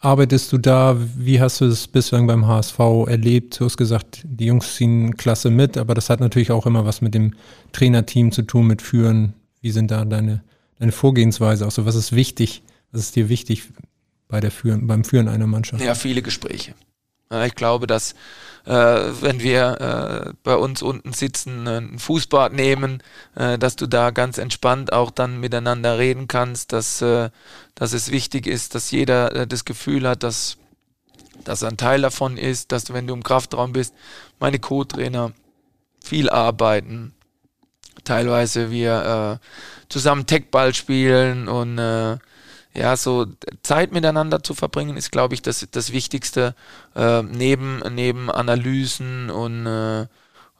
arbeitest du da? Wie hast du es bislang beim HSV erlebt? Du hast gesagt, die Jungs ziehen klasse mit, aber das hat natürlich auch immer was mit dem Trainerteam zu tun, mit Führen, wie sind da deine, deine Vorgehensweise? Also was ist wichtig? Was ist dir wichtig bei der Führen, beim Führen einer Mannschaft? Ja, viele Gespräche. Ich glaube, dass äh, wenn wir äh, bei uns unten sitzen, ein Fußbad nehmen, äh, dass du da ganz entspannt auch dann miteinander reden kannst, dass, äh, dass es wichtig ist, dass jeder äh, das Gefühl hat, dass, dass er ein Teil davon ist, dass du, wenn du im Kraftraum bist, meine Co-Trainer viel arbeiten, teilweise wir äh, zusammen Techball spielen und äh, ja, so Zeit miteinander zu verbringen, ist, glaube ich, das, das Wichtigste äh, neben, neben Analysen und äh,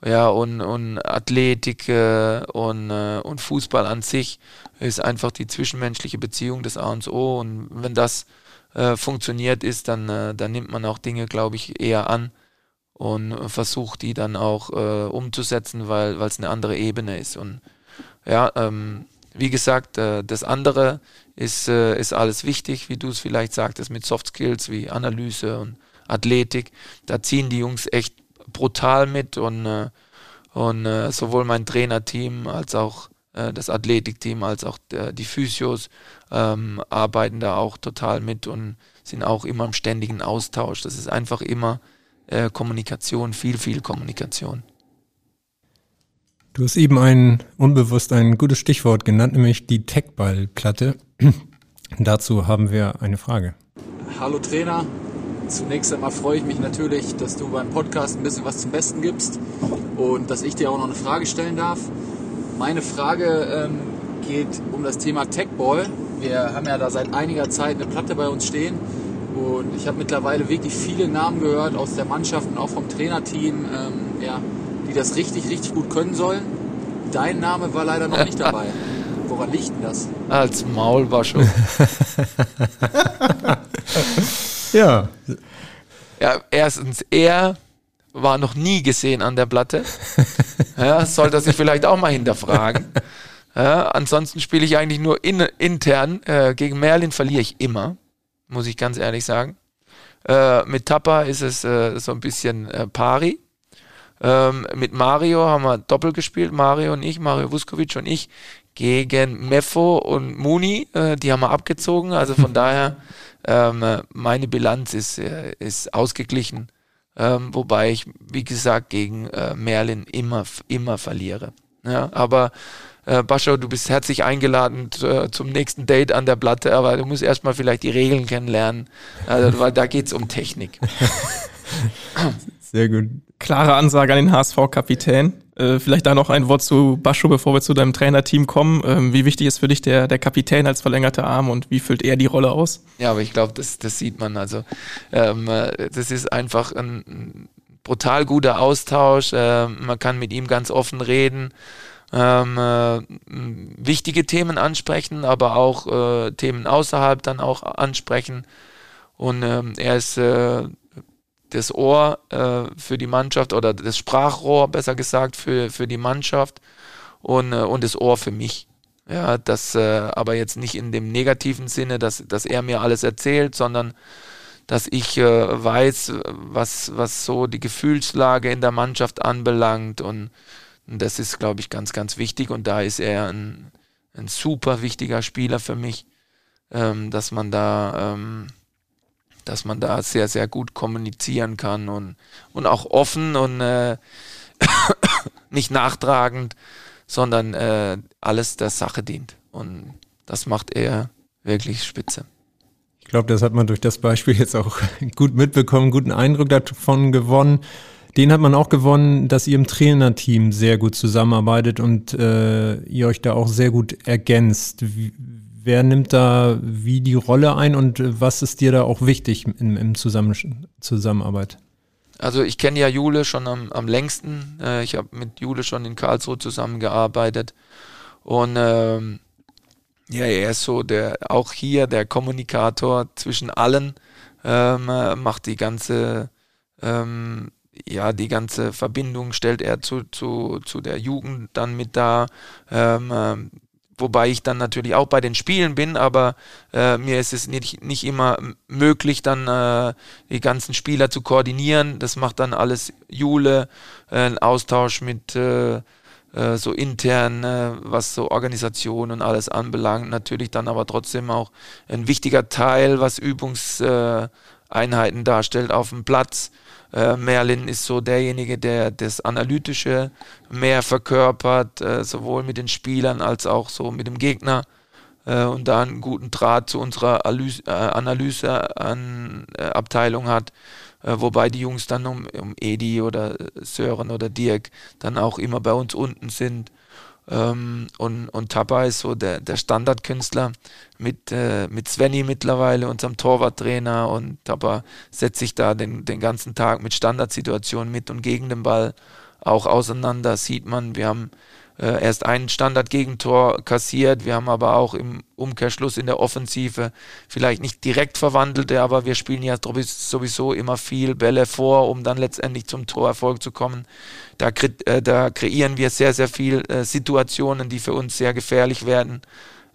ja, und, und Athletik äh, und, äh, und Fußball an sich ist einfach die zwischenmenschliche Beziehung des A und O. Und wenn das äh, funktioniert ist, dann, äh, dann nimmt man auch Dinge, glaube ich, eher an und versucht die dann auch äh, umzusetzen, weil es eine andere Ebene ist. Und ja, ähm, wie gesagt, äh, das andere ist, äh, ist alles wichtig, wie du es vielleicht sagtest, mit Soft Skills wie Analyse und Athletik. Da ziehen die Jungs echt brutal mit und, äh, und äh, sowohl mein Trainerteam als auch äh, das Athletikteam als auch die Physios ähm, arbeiten da auch total mit und sind auch immer im ständigen Austausch. Das ist einfach immer äh, Kommunikation, viel, viel Kommunikation. Du hast eben ein unbewusst ein gutes Stichwort genannt, nämlich die Techballplatte. Dazu haben wir eine Frage. Hallo Trainer, zunächst einmal freue ich mich natürlich, dass du beim Podcast ein bisschen was zum Besten gibst und dass ich dir auch noch eine Frage stellen darf. Meine Frage ähm, geht um das Thema Techball. Wir haben ja da seit einiger Zeit eine Platte bei uns stehen und ich habe mittlerweile wirklich viele Namen gehört aus der Mannschaft und auch vom Trainerteam, ähm, ja, die das richtig, richtig gut können sollen. Dein Name war leider noch nicht dabei. Woran liegt denn das? Als Maulwasche. ja. Ja, erstens, er war noch nie gesehen an der Platte. Ja, sollte er sich vielleicht auch mal hinterfragen. Ja, ansonsten spiele ich eigentlich nur in, intern. Äh, gegen Merlin verliere ich immer muss ich ganz ehrlich sagen. Äh, mit Tappa ist es äh, so ein bisschen äh, pari. Ähm, mit Mario haben wir doppelt gespielt, Mario und ich, Mario Vuskovic und ich, gegen Meffo und Muni, äh, die haben wir abgezogen. Also von daher, ähm, meine Bilanz ist, äh, ist ausgeglichen. Ähm, wobei ich, wie gesagt, gegen äh, Merlin immer, immer verliere. Ja, aber äh, Bascho, du bist herzlich eingeladen äh, zum nächsten Date an der Platte, aber du musst erstmal vielleicht die Regeln kennenlernen, also, weil da geht es um Technik. Sehr gut. Klare Ansage an den HSV-Kapitän. Äh, vielleicht da noch ein Wort zu Bascho, bevor wir zu deinem Trainerteam kommen. Ähm, wie wichtig ist für dich der, der Kapitän als verlängerter Arm und wie füllt er die Rolle aus? Ja, aber ich glaube, das, das sieht man. Also ähm, äh, das ist einfach ein brutal guter Austausch. Äh, man kann mit ihm ganz offen reden ähm, äh, wichtige Themen ansprechen, aber auch äh, Themen außerhalb dann auch ansprechen. Und ähm, er ist äh, das Ohr äh, für die Mannschaft oder das Sprachrohr, besser gesagt, für, für die Mannschaft und, äh, und das Ohr für mich. Ja, das äh, aber jetzt nicht in dem negativen Sinne, dass, dass er mir alles erzählt, sondern dass ich weiß, was, was so die Gefühlslage in der Mannschaft anbelangt. Und, und das ist, glaube ich, ganz, ganz wichtig. Und da ist er ein, ein super wichtiger Spieler für mich, ähm, dass man da, ähm, dass man da sehr, sehr gut kommunizieren kann und, und auch offen und äh, nicht nachtragend, sondern äh, alles der Sache dient. Und das macht er wirklich spitze. Ich glaube, das hat man durch das Beispiel jetzt auch gut mitbekommen, guten Eindruck davon gewonnen. Den hat man auch gewonnen, dass ihr im Trainerteam sehr gut zusammenarbeitet und äh, ihr euch da auch sehr gut ergänzt. Wer nimmt da wie die Rolle ein und was ist dir da auch wichtig im, im Zusammen Zusammenarbeit? Also ich kenne ja Jule schon am, am längsten. Äh, ich habe mit Jule schon in Karlsruhe zusammengearbeitet. Und ähm, ja, er ist so der, auch hier der Kommunikator zwischen allen, ähm, äh, macht die ganze, ähm, ja, die ganze Verbindung stellt er zu, zu, zu der Jugend dann mit da. Ähm, äh, wobei ich dann natürlich auch bei den Spielen bin, aber äh, mir ist es nicht, nicht immer möglich, dann äh, die ganzen Spieler zu koordinieren. Das macht dann alles Jule, äh, ein Austausch mit äh, äh, so intern, äh, was so Organisation und alles anbelangt. Natürlich dann aber trotzdem auch ein wichtiger Teil, was Übungseinheiten darstellt auf dem Platz. Äh, Merlin ist so derjenige, der das Analytische mehr verkörpert, äh, sowohl mit den Spielern als auch so mit dem Gegner äh, und da einen guten Draht zu unserer Analyseabteilung hat. Äh, wobei die Jungs dann um, um Edi oder Sören oder Dirk dann auch immer bei uns unten sind. Ähm, und, und Tappa ist so der, der Standardkünstler mit, äh, mit Svenny mittlerweile, unserem Torwarttrainer. Und Tappa setzt sich da den, den ganzen Tag mit Standardsituationen mit und gegen den Ball auch auseinander. Sieht man, wir haben äh, erst ein Standard-Gegentor kassiert. Wir haben aber auch im Umkehrschluss in der Offensive vielleicht nicht direkt verwandelte, aber wir spielen ja sowieso immer viel Bälle vor, um dann letztendlich zum Torerfolg zu kommen. Da, kre äh, da kreieren wir sehr, sehr viel äh, Situationen, die für uns sehr gefährlich werden,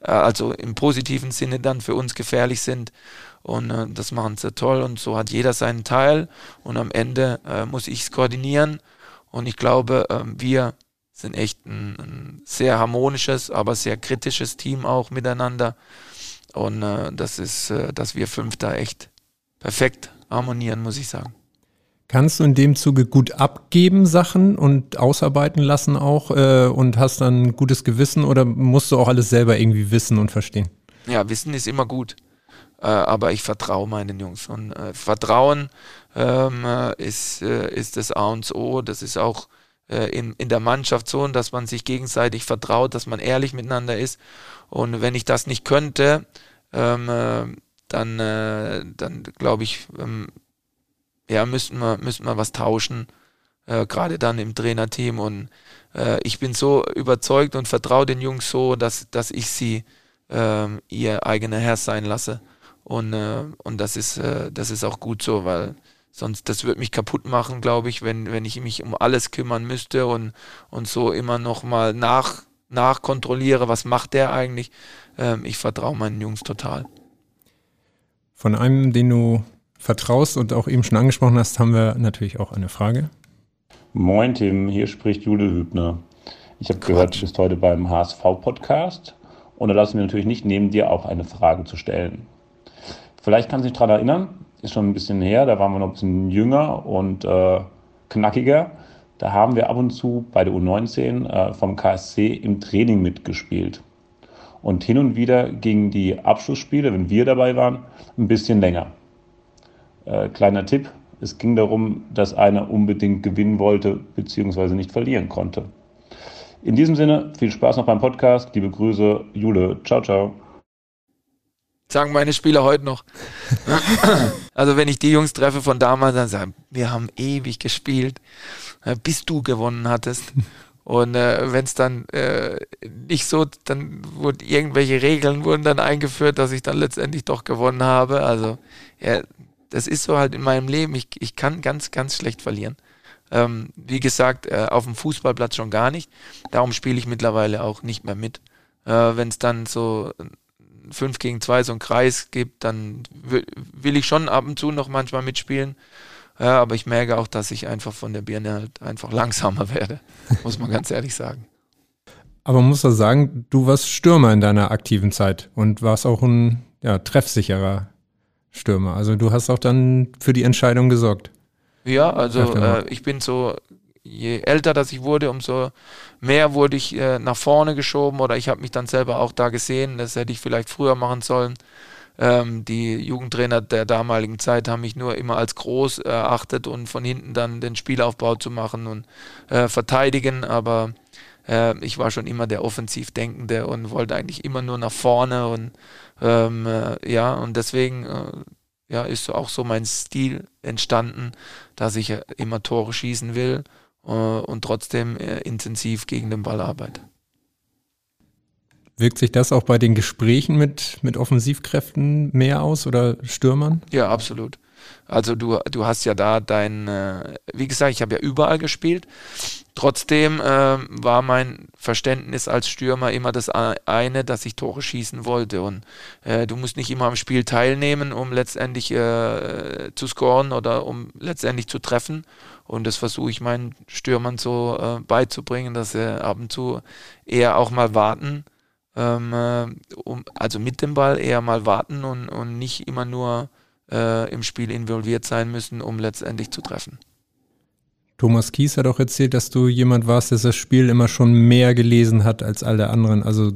äh, also im positiven Sinne dann für uns gefährlich sind. Und äh, das machen sie toll und so hat jeder seinen Teil und am Ende äh, muss ich es koordinieren. Und ich glaube, wir sind echt ein, ein, sehr harmonisches, aber sehr kritisches Team auch miteinander. Und äh, das ist, äh, dass wir fünf da echt perfekt harmonieren, muss ich sagen. Kannst du in dem Zuge gut abgeben Sachen und ausarbeiten lassen auch äh, und hast dann ein gutes Gewissen oder musst du auch alles selber irgendwie wissen und verstehen? Ja, Wissen ist immer gut, äh, aber ich vertraue meinen Jungs und äh, Vertrauen ähm, äh, ist, ist das A und O. Das ist auch äh, in, in der Mannschaft so, dass man sich gegenseitig vertraut, dass man ehrlich miteinander ist. Und wenn ich das nicht könnte, ähm, äh, dann, äh, dann glaube ich, ähm, ja, müssten wir, müssten wir was tauschen, äh, gerade dann im Trainerteam. Und äh, ich bin so überzeugt und vertraue den Jungs so, dass, dass ich sie äh, ihr eigener Herr sein lasse. Und, äh, und das, ist, äh, das ist auch gut so, weil Sonst, das würde mich kaputt machen, glaube ich, wenn, wenn ich mich um alles kümmern müsste und, und so immer nochmal nach, nachkontrolliere, was macht der eigentlich. Ähm, ich vertraue meinen Jungs total. Von einem, den du vertraust und auch eben schon angesprochen hast, haben wir natürlich auch eine Frage. Moin Tim, hier spricht Jule Hübner. Ich habe gehört, du bist heute beim HSV-Podcast und da lassen wir natürlich nicht neben dir auch eine Frage zu stellen. Vielleicht kannst du dich daran erinnern, ist schon ein bisschen her, da waren wir noch ein bisschen jünger und äh, knackiger. Da haben wir ab und zu bei der U19 äh, vom KSC im Training mitgespielt. Und hin und wieder gingen die Abschlussspiele, wenn wir dabei waren, ein bisschen länger. Äh, kleiner Tipp, es ging darum, dass einer unbedingt gewinnen wollte bzw. nicht verlieren konnte. In diesem Sinne, viel Spaß noch beim Podcast. Liebe Grüße, Jule. Ciao, ciao sagen meine Spieler heute noch. also wenn ich die Jungs treffe von damals, dann sagen, wir haben ewig gespielt, äh, bis du gewonnen hattest. Und äh, wenn es dann äh, nicht so, dann wurden irgendwelche Regeln wurden dann eingeführt, dass ich dann letztendlich doch gewonnen habe. Also ja, das ist so halt in meinem Leben. Ich, ich kann ganz, ganz schlecht verlieren. Ähm, wie gesagt, äh, auf dem Fußballplatz schon gar nicht. Darum spiele ich mittlerweile auch nicht mehr mit. Äh, wenn es dann so 5 gegen 2 so einen Kreis gibt, dann will ich schon ab und zu noch manchmal mitspielen. Ja, aber ich merke auch, dass ich einfach von der Birne halt einfach langsamer werde, muss man ganz ehrlich sagen. Aber man muss doch sagen, du warst Stürmer in deiner aktiven Zeit und warst auch ein ja, treffsicherer Stürmer. Also du hast auch dann für die Entscheidung gesorgt. Ja, also äh, ich bin so, je älter dass ich wurde, umso mehr wurde ich äh, nach vorne geschoben oder ich habe mich dann selber auch da gesehen. Das hätte ich vielleicht früher machen sollen. Ähm, die Jugendtrainer der damaligen Zeit haben mich nur immer als groß erachtet und von hinten dann den Spielaufbau zu machen und äh, verteidigen, aber äh, ich war schon immer der offensiv Denkende und wollte eigentlich immer nur nach vorne und ähm, äh, ja, und deswegen äh, ja, ist auch so mein Stil entstanden, dass ich immer Tore schießen will äh, und trotzdem äh, intensiv gegen den Ball arbeite. Wirkt sich das auch bei den Gesprächen mit, mit Offensivkräften mehr aus oder Stürmern? Ja, absolut. Also du, du hast ja da dein, äh, wie gesagt, ich habe ja überall gespielt. Trotzdem äh, war mein Verständnis als Stürmer immer das eine, dass ich Tore schießen wollte. Und äh, du musst nicht immer am Spiel teilnehmen, um letztendlich äh, zu scoren oder um letztendlich zu treffen. Und das versuche ich meinen Stürmern so äh, beizubringen, dass sie ab und zu eher auch mal warten ähm, äh, um, also mit dem Ball eher mal warten und, und nicht immer nur äh, im Spiel involviert sein müssen, um letztendlich zu treffen. Thomas Kies hat auch erzählt, dass du jemand warst, der das Spiel immer schon mehr gelesen hat als alle anderen. Also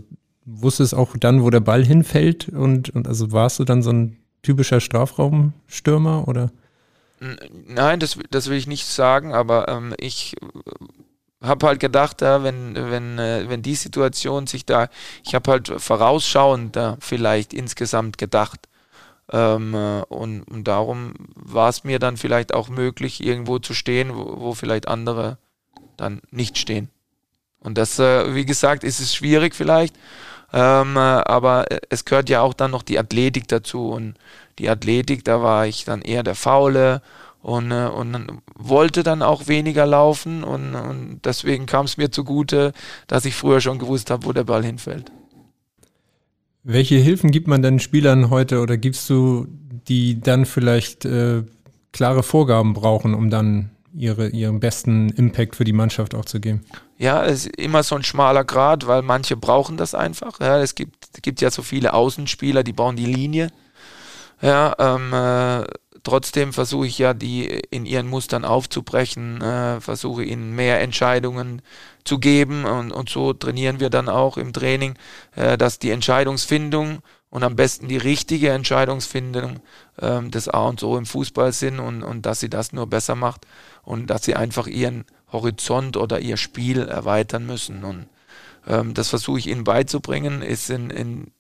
wusstest auch dann, wo der Ball hinfällt und, und also warst du dann so ein typischer Strafraumstürmer oder? Nein, das, das will ich nicht sagen, aber ähm, ich habe halt gedacht, ja, wenn, wenn, äh, wenn die Situation sich da, ich habe halt vorausschauend vielleicht insgesamt gedacht. Ähm, äh, und, und darum war es mir dann vielleicht auch möglich, irgendwo zu stehen, wo, wo vielleicht andere dann nicht stehen. Und das, äh, wie gesagt, ist es schwierig vielleicht, ähm, äh, aber es gehört ja auch dann noch die Athletik dazu. Und die Athletik, da war ich dann eher der Faule und, äh, und wollte dann auch weniger laufen und, und deswegen kam es mir zugute, dass ich früher schon gewusst habe, wo der Ball hinfällt. Welche Hilfen gibt man denn Spielern heute oder gibst du, die dann vielleicht äh, klare Vorgaben brauchen, um dann ihre, ihren besten Impact für die Mannschaft auch zu geben? Ja, es ist immer so ein schmaler Grad, weil manche brauchen das einfach. Ja, es gibt, gibt ja so viele Außenspieler, die bauen die Linie. Ja, ähm, äh, trotzdem versuche ich ja, die in ihren Mustern aufzubrechen, äh, versuche ihnen mehr Entscheidungen zu geben und, und so trainieren wir dann auch im Training, äh, dass die Entscheidungsfindung und am besten die richtige Entscheidungsfindung äh, das A und so im Fußball sind und, und dass sie das nur besser macht und dass sie einfach ihren Horizont oder ihr Spiel erweitern müssen. Und ähm, das versuche ich ihnen beizubringen, ist in, in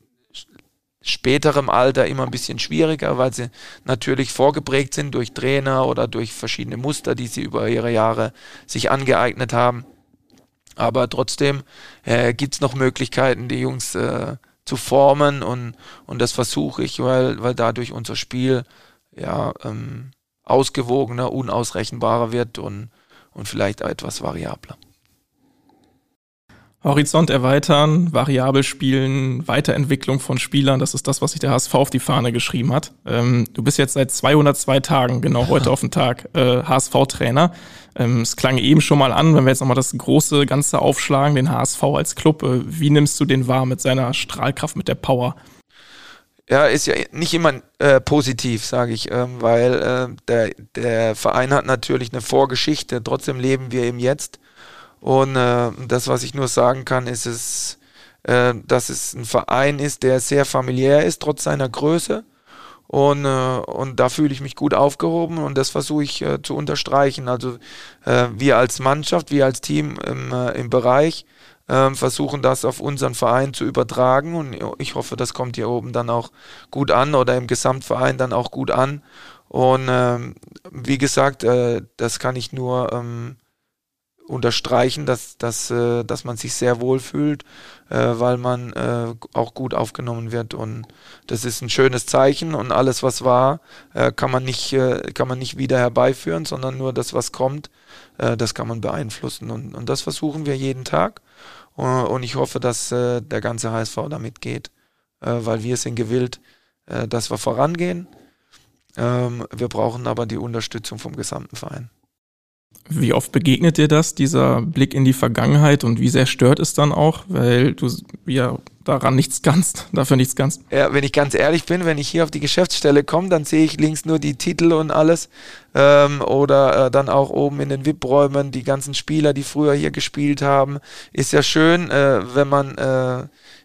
späterem Alter immer ein bisschen schwieriger, weil sie natürlich vorgeprägt sind durch Trainer oder durch verschiedene Muster, die sie über ihre Jahre sich angeeignet haben. Aber trotzdem äh, gibt es noch Möglichkeiten, die Jungs äh, zu formen und, und das versuche ich, weil, weil dadurch unser Spiel ja ähm, ausgewogener, unausrechenbarer wird und, und vielleicht etwas variabler. Horizont erweitern, variabel spielen, Weiterentwicklung von Spielern, das ist das, was sich der HSV auf die Fahne geschrieben hat. Ähm, du bist jetzt seit 202 Tagen, genau heute auf den Tag, äh, HSV-Trainer. Ähm, es klang eben schon mal an, wenn wir jetzt nochmal das große Ganze aufschlagen, den HSV als Club, äh, wie nimmst du den wahr mit seiner Strahlkraft, mit der Power? Ja, ist ja nicht immer äh, positiv, sage ich, ähm, weil äh, der, der Verein hat natürlich eine Vorgeschichte, trotzdem leben wir im Jetzt und äh, das, was ich nur sagen kann, ist es, äh, dass es ein Verein ist, der sehr familiär ist, trotz seiner Größe. Und, äh, und da fühle ich mich gut aufgehoben und das versuche ich äh, zu unterstreichen. Also äh, wir als Mannschaft, wir als Team im, im Bereich ähm, versuchen das auf unseren Verein zu übertragen und ich hoffe, das kommt hier oben dann auch gut an oder im Gesamtverein dann auch gut an. Und ähm, wie gesagt, äh, das kann ich nur ähm, unterstreichen, dass, dass, äh, dass man sich sehr wohl fühlt, äh, weil man äh, auch gut aufgenommen wird und das ist ein schönes Zeichen und alles was war äh, kann man nicht äh, kann man nicht wieder herbeiführen, sondern nur das was kommt, äh, das kann man beeinflussen und, und das versuchen wir jeden Tag und ich hoffe, dass der ganze HSV damit geht äh, weil wir sind gewillt, äh, dass wir vorangehen. Ähm, wir brauchen aber die Unterstützung vom gesamten Verein. Wie oft begegnet dir das, dieser Blick in die Vergangenheit und wie sehr stört es dann auch, weil du ja daran nichts kannst, dafür nichts kannst? Ja, wenn ich ganz ehrlich bin, wenn ich hier auf die Geschäftsstelle komme, dann sehe ich links nur die Titel und alles ähm, oder äh, dann auch oben in den VIP-Räumen die ganzen Spieler, die früher hier gespielt haben. Ist ja schön, äh, wenn man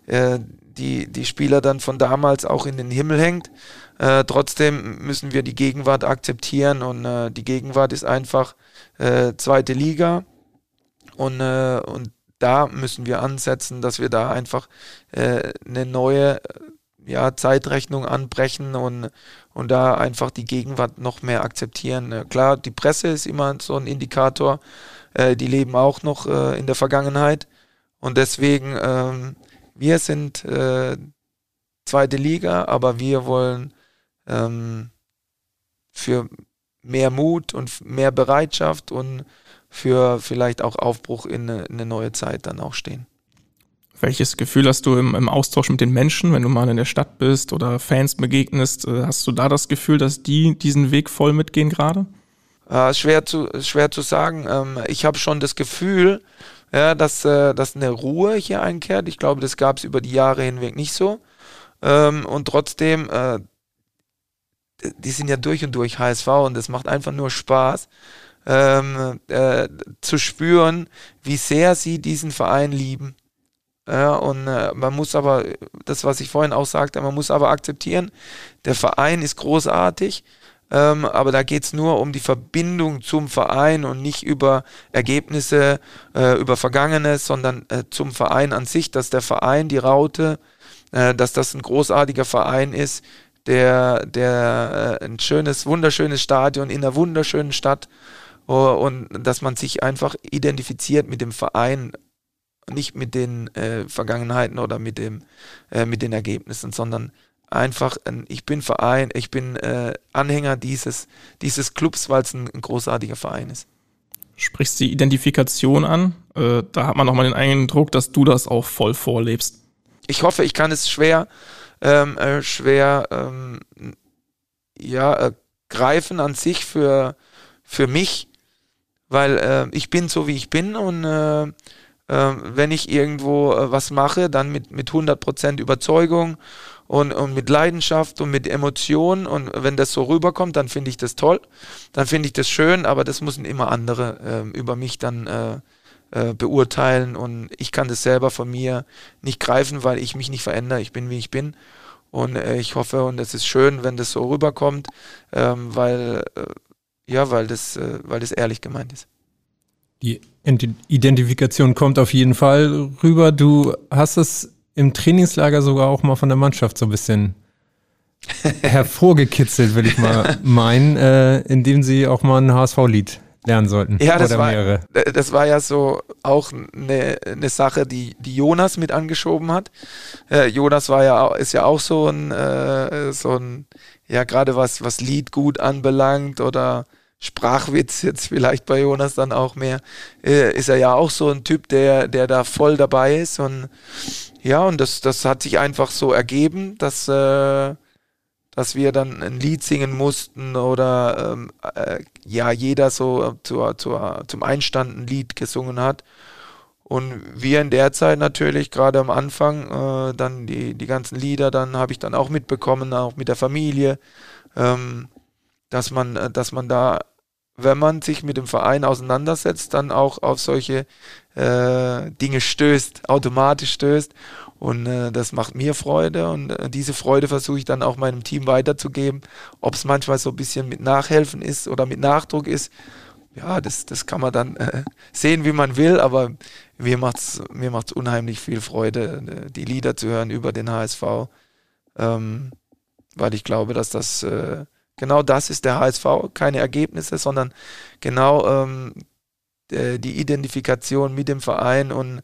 äh, äh die, die Spieler dann von damals auch in den Himmel hängt. Äh, trotzdem müssen wir die Gegenwart akzeptieren und äh, die Gegenwart ist einfach äh, zweite Liga. Und, äh, und da müssen wir ansetzen, dass wir da einfach äh, eine neue ja, Zeitrechnung anbrechen und, und da einfach die Gegenwart noch mehr akzeptieren. Äh, klar, die Presse ist immer so ein Indikator, die leben auch noch in der Vergangenheit. Und deswegen, ähm, wir sind zweite Liga, aber wir wollen ähm, für mehr Mut und mehr Bereitschaft und für vielleicht auch Aufbruch in eine, in eine, neue Zeit dann auch stehen. Welches Gefühl hast du im, im, Austausch mit den Menschen, wenn du mal in der Stadt bist oder Fans begegnest? Äh, hast du da das Gefühl, dass die diesen Weg voll mitgehen gerade? Äh, schwer, zu, schwer zu sagen. Ähm, ich habe schon das Gefühl, ja, dass, äh, dass eine Ruhe hier einkehrt. Ich glaube, das gab es über die Jahre hinweg nicht so. Ähm, und trotzdem, äh, die sind ja durch und durch HSV und es macht einfach nur Spaß ähm, äh, zu spüren, wie sehr sie diesen Verein lieben. Ja, und äh, man muss aber, das was ich vorhin auch sagte, man muss aber akzeptieren, der Verein ist großartig, ähm, aber da geht es nur um die Verbindung zum Verein und nicht über Ergebnisse, äh, über Vergangenes, sondern äh, zum Verein an sich, dass der Verein, die Raute, äh, dass das ein großartiger Verein ist, der, der äh, ein schönes, wunderschönes Stadion in einer wunderschönen Stadt oh, und dass man sich einfach identifiziert mit dem Verein, nicht mit den äh, Vergangenheiten oder mit dem äh, mit den Ergebnissen, sondern einfach, ein, ich bin Verein, ich bin äh, Anhänger dieses, dieses Clubs, weil es ein, ein, großartiger Verein ist. Sprichst die Identifikation an? Äh, da hat man nochmal den Eindruck, dass du das auch voll vorlebst. Ich hoffe, ich kann es schwer ähm, äh, schwer ähm, ja, äh, greifen an sich für, für mich, weil äh, ich bin so, wie ich bin und äh, äh, wenn ich irgendwo äh, was mache, dann mit, mit 100% Überzeugung und, und mit Leidenschaft und mit Emotionen und wenn das so rüberkommt, dann finde ich das toll, dann finde ich das schön, aber das müssen immer andere über mich dann äh, beurteilen und ich kann das selber von mir nicht greifen, weil ich mich nicht verändere. Ich bin, wie ich bin. Und äh, ich hoffe, und es ist schön, wenn das so rüberkommt, ähm, weil, äh, ja, weil das, äh, weil das ehrlich gemeint ist. Die Identifikation kommt auf jeden Fall rüber. Du hast es im Trainingslager sogar auch mal von der Mannschaft so ein bisschen hervorgekitzelt, will ich mal meinen, äh, indem sie auch mal ein HSV-Lied lernen sollten. Ja, das, war, mehrere. das war ja so auch eine, eine Sache, die, die Jonas mit angeschoben hat. Äh, Jonas war ja ist ja auch so ein, äh, so ein, ja, gerade was, was Lied gut anbelangt oder Sprachwitz jetzt vielleicht bei Jonas dann auch mehr, äh, ist er ja auch so ein Typ, der, der da voll dabei ist und ja, und das, das hat sich einfach so ergeben, dass äh, dass wir dann ein Lied singen mussten oder ähm, äh, ja, jeder so zur, zur, zum Einstand ein Lied gesungen hat. Und wir in der Zeit natürlich, gerade am Anfang, äh, dann die, die ganzen Lieder, dann habe ich dann auch mitbekommen, auch mit der Familie, ähm, dass man, äh, dass man da, wenn man sich mit dem Verein auseinandersetzt, dann auch auf solche äh, Dinge stößt, automatisch stößt. Und äh, das macht mir Freude und äh, diese Freude versuche ich dann auch meinem Team weiterzugeben. Ob es manchmal so ein bisschen mit Nachhelfen ist oder mit Nachdruck ist, ja, das, das kann man dann äh, sehen, wie man will, aber mir macht es mir macht's unheimlich viel Freude, äh, die Lieder zu hören über den HSV, ähm, weil ich glaube, dass das äh, genau das ist der HSV, keine Ergebnisse, sondern genau ähm, die Identifikation mit dem Verein und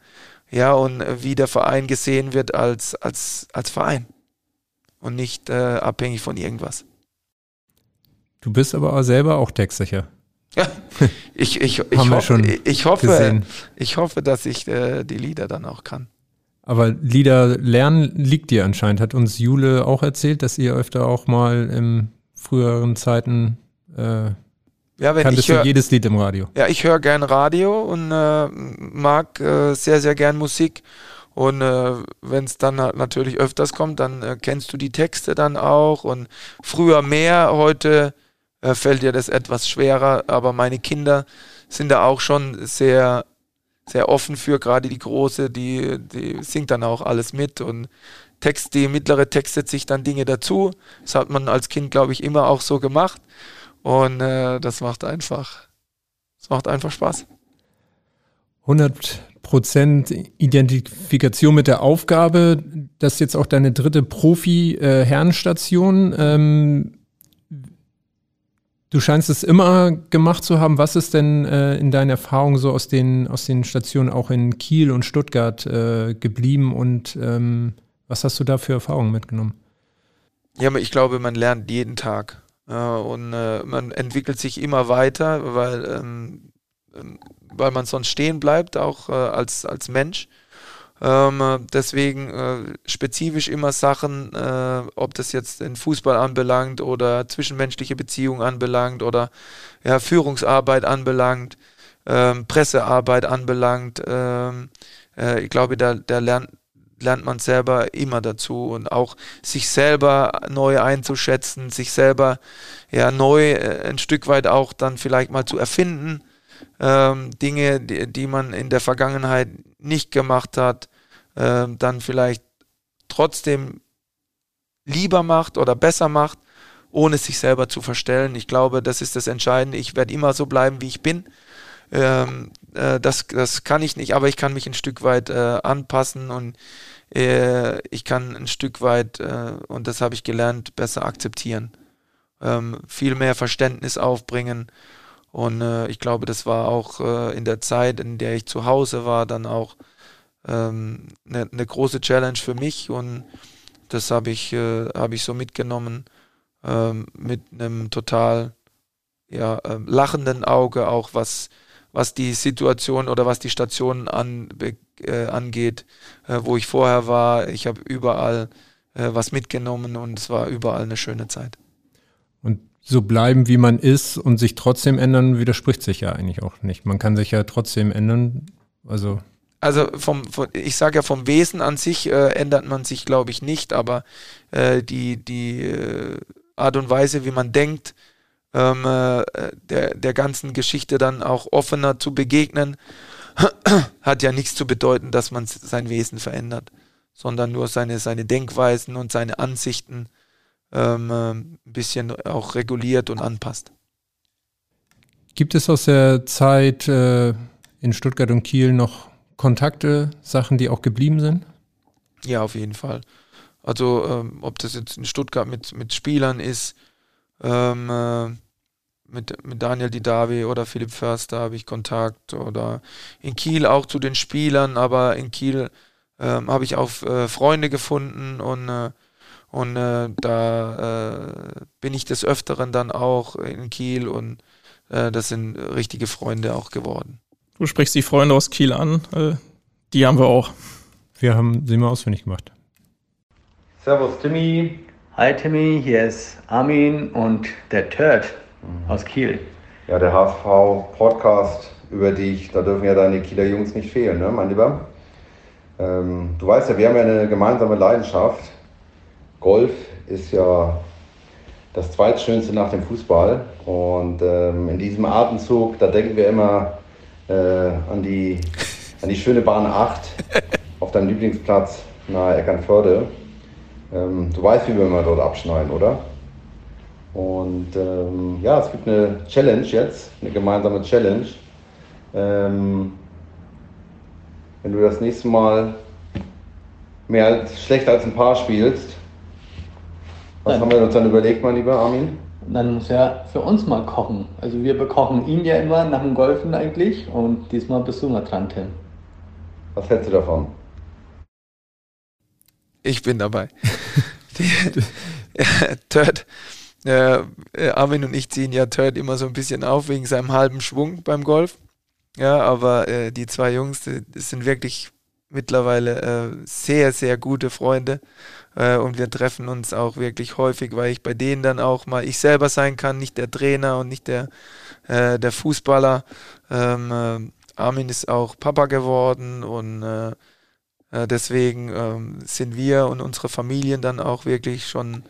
ja, und wie der Verein gesehen wird als, als, als Verein und nicht äh, abhängig von irgendwas. Du bist aber auch selber auch textsicher. Ja, ich, ich, ich, Haben ho wir schon ich hoffe, gesehen. ich hoffe, dass ich äh, die Lieder dann auch kann. Aber Lieder lernen liegt dir anscheinend, hat uns Jule auch erzählt, dass ihr öfter auch mal in früheren Zeiten äh, ja, wenn kanntest ich hör, du jedes Lied im Radio. Ja, ich höre gern Radio und äh, mag äh, sehr, sehr gern Musik. Und äh, wenn es dann halt natürlich öfters kommt, dann äh, kennst du die Texte dann auch. Und früher mehr, heute äh, fällt dir das etwas schwerer. Aber meine Kinder sind da auch schon sehr sehr offen für, gerade die Große, die, die singt dann auch alles mit und Text, die mittlere textet sich dann Dinge dazu. Das hat man als Kind, glaube ich, immer auch so gemacht. Und äh, das macht einfach, das macht einfach Spaß. 100% Identifikation mit der Aufgabe. Das ist jetzt auch deine dritte Profi-Herrenstation. Äh, ähm, Du scheinst es immer gemacht zu haben. Was ist denn äh, in deiner Erfahrung so aus den, aus den Stationen auch in Kiel und Stuttgart äh, geblieben und ähm, was hast du da für Erfahrungen mitgenommen? Ja, ich glaube, man lernt jeden Tag und man entwickelt sich immer weiter, weil, ähm, ähm, weil man sonst stehen bleibt, auch äh, als, als Mensch. Ähm, deswegen äh, spezifisch immer Sachen, äh, ob das jetzt den Fußball anbelangt oder zwischenmenschliche Beziehungen anbelangt oder ja, Führungsarbeit anbelangt, ähm, Pressearbeit anbelangt. Ähm, äh, ich glaube, da, da lernt, lernt man selber immer dazu und auch sich selber neu einzuschätzen, sich selber ja neu äh, ein Stück weit auch dann vielleicht mal zu erfinden. Ähm, Dinge, die, die man in der Vergangenheit nicht gemacht hat, ähm, dann vielleicht trotzdem lieber macht oder besser macht, ohne sich selber zu verstellen. Ich glaube, das ist das Entscheidende. Ich werde immer so bleiben, wie ich bin. Ähm, äh, das, das kann ich nicht, aber ich kann mich ein Stück weit äh, anpassen und äh, ich kann ein Stück weit, äh, und das habe ich gelernt, besser akzeptieren. Ähm, viel mehr Verständnis aufbringen. Und äh, ich glaube, das war auch in der Zeit, in der ich zu Hause war, dann auch ähm, eine, eine, große Challenge für mich und das habe ich, äh, ich so mitgenommen ähm, mit einem total ja, lachenden Auge, auch was, was die Situation oder was die Station an, äh, angeht, äh, wo ich vorher war. Ich habe überall äh, was mitgenommen und es war überall eine schöne Zeit. Und so bleiben, wie man ist und sich trotzdem ändern, widerspricht sich ja eigentlich auch nicht. Man kann sich ja trotzdem ändern. Also also vom, vom ich sage ja vom Wesen an sich äh, ändert man sich, glaube ich, nicht, aber äh, die, die äh, Art und Weise, wie man denkt, ähm, äh, der, der ganzen Geschichte dann auch offener zu begegnen, hat ja nichts zu bedeuten, dass man sein Wesen verändert, sondern nur seine, seine Denkweisen und seine Ansichten ähm, äh, ein bisschen auch reguliert und anpasst. Gibt es aus der Zeit äh, in Stuttgart und Kiel noch Kontakte, Sachen, die auch geblieben sind? Ja, auf jeden Fall. Also ähm, ob das jetzt in Stuttgart mit, mit Spielern ist, ähm, äh, mit, mit Daniel Didavi oder Philipp Förster habe ich Kontakt oder in Kiel auch zu den Spielern, aber in Kiel ähm, habe ich auch äh, Freunde gefunden und, äh, und äh, da äh, bin ich des Öfteren dann auch in Kiel und äh, das sind richtige Freunde auch geworden. Du sprichst die Freunde aus Kiel an. Äh, die haben wir auch. Wir haben sie mal ausfindig gemacht. Servus Timmy. Hi Timmy, hier ist Armin und der mhm. Aus Kiel. Ja, der HSV-Podcast über dich, da dürfen ja deine Kieler Jungs nicht fehlen, ne, mein Lieber? Ähm, du weißt ja, wir haben ja eine gemeinsame Leidenschaft. Golf ist ja das zweitschönste nach dem Fußball. Und ähm, in diesem Atemzug, da denken wir immer äh, an, die, an die schöne Bahn 8 auf deinem Lieblingsplatz nahe Eckernförde. Ähm, du weißt, wie wir immer dort abschneiden, oder? Und ähm, ja, es gibt eine Challenge jetzt, eine gemeinsame Challenge. Ähm, wenn du das nächste Mal mehr als, schlechter als ein Paar spielst, was Nein. haben wir uns dann überlegt, mein lieber Armin? dann muss er für uns mal kochen. Also wir bekochen ihn ja immer nach dem Golfen eigentlich und diesmal bist du mal dran, Tim. Was hältst du davon? Ich bin dabei. Turd, äh, Armin und ich ziehen ja Turd immer so ein bisschen auf wegen seinem halben Schwung beim Golf. Ja, aber äh, die zwei Jungs, die, die sind wirklich mittlerweile äh, sehr, sehr gute Freunde. Äh, und wir treffen uns auch wirklich häufig, weil ich bei denen dann auch mal ich selber sein kann, nicht der Trainer und nicht der, äh, der Fußballer. Ähm, äh, Armin ist auch Papa geworden und äh, äh, deswegen ähm, sind wir und unsere Familien dann auch wirklich schon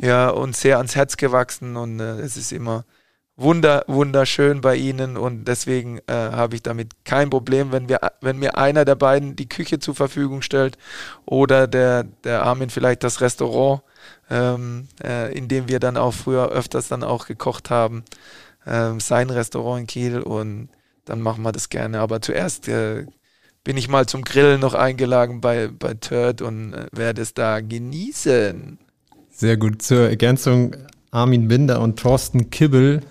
ja, uns sehr ans Herz gewachsen und es ist immer wunder, wunderschön bei ihnen und deswegen äh, habe ich damit kein Problem, wenn wir, wenn mir einer der beiden die Küche zur Verfügung stellt oder der, der Armin vielleicht das Restaurant, ähm, äh, in dem wir dann auch früher öfters dann auch gekocht haben, äh, sein Restaurant in Kiel und dann machen wir das gerne. Aber zuerst äh, bin ich mal zum Grillen noch eingeladen bei, bei Turd und äh, werde es da genießen. Sehr gut. Zur Ergänzung, Armin Binder und Thorsten Kibbel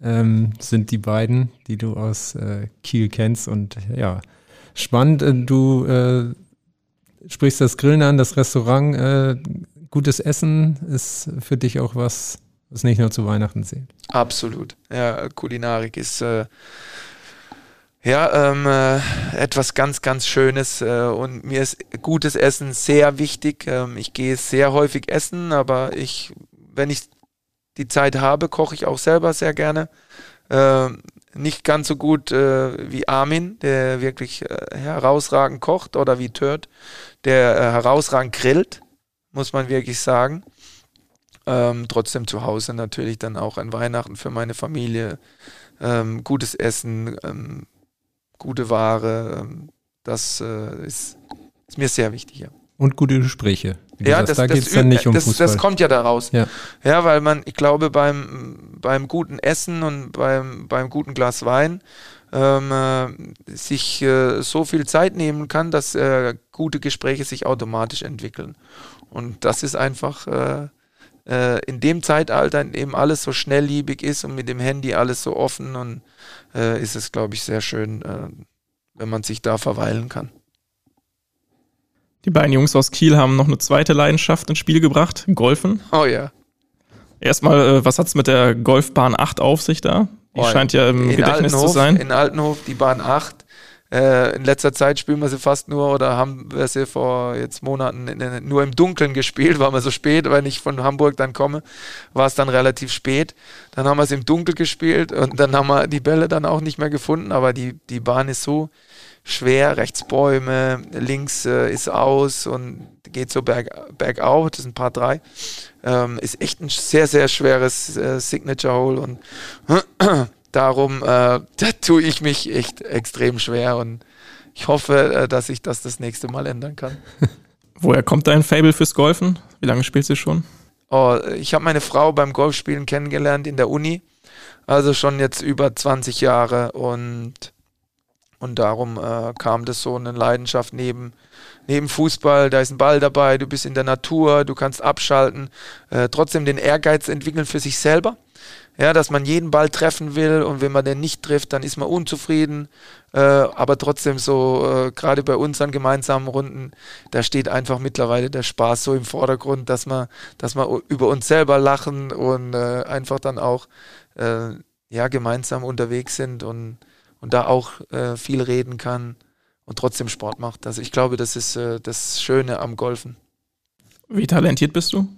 ähm, sind die beiden, die du aus äh, Kiel kennst. Und ja, spannend. Äh, du äh, sprichst das Grillen an, das Restaurant. Äh, gutes Essen ist für dich auch was, was nicht nur zu Weihnachten zählt. Absolut. Ja, Kulinarik ist äh, ja, ähm, äh, etwas ganz, ganz Schönes äh, und mir ist gutes Essen sehr wichtig. Ähm, ich gehe sehr häufig essen, aber ich, wenn ich die Zeit habe, koche ich auch selber sehr gerne. Äh, nicht ganz so gut äh, wie Armin, der wirklich äh, herausragend kocht, oder wie Tört, der äh, herausragend grillt, muss man wirklich sagen. Ähm, trotzdem zu Hause natürlich dann auch an Weihnachten für meine Familie. Ähm, gutes Essen, ähm, gute Ware, ähm, das äh, ist, ist, mir sehr wichtig. Ja. Und gute Gespräche. Ja, das, da geht es dann nicht um das, Fußball. Das kommt ja daraus. Ja. ja, weil man, ich glaube, beim, beim guten Essen und beim, beim guten Glas Wein ähm, äh, sich äh, so viel Zeit nehmen kann, dass äh, gute Gespräche sich automatisch entwickeln. Und das ist einfach äh, äh, in dem Zeitalter, in dem alles so schnellliebig ist und mit dem Handy alles so offen und äh, ist es, glaube ich, sehr schön, wenn man sich da verweilen kann. Die beiden Jungs aus Kiel haben noch eine zweite Leidenschaft ins Spiel gebracht, Golfen. Oh ja. Erstmal, äh, was hat's mit der Golfbahn 8 auf sich da? Die oh, scheint ja im Gedächtnis Altenhof, zu sein. In Altenhof, die Bahn 8. Äh, in letzter Zeit spielen wir sie fast nur oder haben wir sie vor jetzt Monaten in, nur im Dunkeln gespielt, weil wir so spät, weil ich von Hamburg dann komme, war es dann relativ spät. Dann haben wir es im Dunkel gespielt und dann haben wir die Bälle dann auch nicht mehr gefunden, aber die, die Bahn ist so schwer, rechts Bäume, links äh, ist aus und geht so berg, bergauf, das sind ein paar drei. Ähm, ist echt ein sehr, sehr schweres äh, Signature Hole und darum, äh, da tue ich mich echt extrem schwer und ich hoffe, äh, dass ich das das nächste Mal ändern kann. Woher kommt dein Fable fürs Golfen? Wie lange spielst du schon? Oh, ich habe meine Frau beim Golfspielen kennengelernt in der Uni, also schon jetzt über 20 Jahre und und darum äh, kam das so eine Leidenschaft neben, neben Fußball. Da ist ein Ball dabei, du bist in der Natur, du kannst abschalten, äh, trotzdem den Ehrgeiz entwickeln für sich selber. Ja, dass man jeden Ball treffen will und wenn man den nicht trifft, dann ist man unzufrieden. Äh, aber trotzdem so, äh, gerade bei unseren gemeinsamen Runden, da steht einfach mittlerweile der Spaß so im Vordergrund, dass man, dass wir über uns selber lachen und äh, einfach dann auch äh, ja, gemeinsam unterwegs sind und und da auch äh, viel reden kann und trotzdem Sport macht. Also ich glaube, das ist äh, das Schöne am Golfen. Wie talentiert bist du?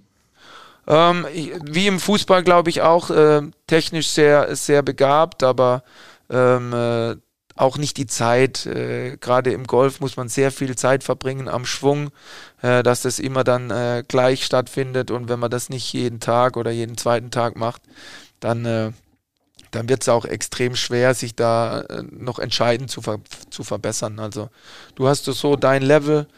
Ähm, wie im Fußball glaube ich auch äh, technisch sehr, sehr begabt, aber ähm, äh, auch nicht die Zeit. Äh, Gerade im Golf muss man sehr viel Zeit verbringen am Schwung, äh, dass das immer dann äh, gleich stattfindet. Und wenn man das nicht jeden Tag oder jeden zweiten Tag macht, dann äh, dann wird es auch extrem schwer, sich da äh, noch entscheidend zu, ver zu verbessern. Also du hast so dein Level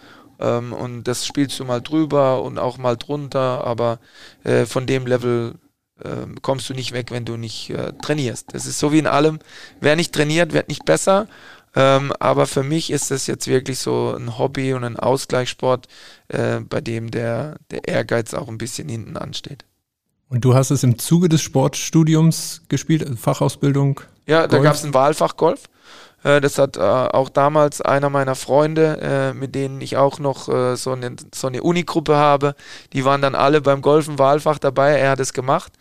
ähm, und das spielst du mal drüber und auch mal drunter, aber äh, von dem Level äh, kommst du nicht weg, wenn du nicht äh, trainierst. Das ist so wie in allem. Wer nicht trainiert, wird nicht besser. Ähm, aber für mich ist das jetzt wirklich so ein Hobby und ein Ausgleichssport, äh, bei dem der, der Ehrgeiz auch ein bisschen hinten ansteht. Und du hast es im Zuge des Sportstudiums gespielt, Fachausbildung? Ja, da gab es ein Wahlfach Golf. Äh, das hat äh, auch damals einer meiner Freunde, äh, mit denen ich auch noch so eine, so eine Unigruppe habe, die waren dann alle beim Golfen Wahlfach dabei. Er hat es gemacht.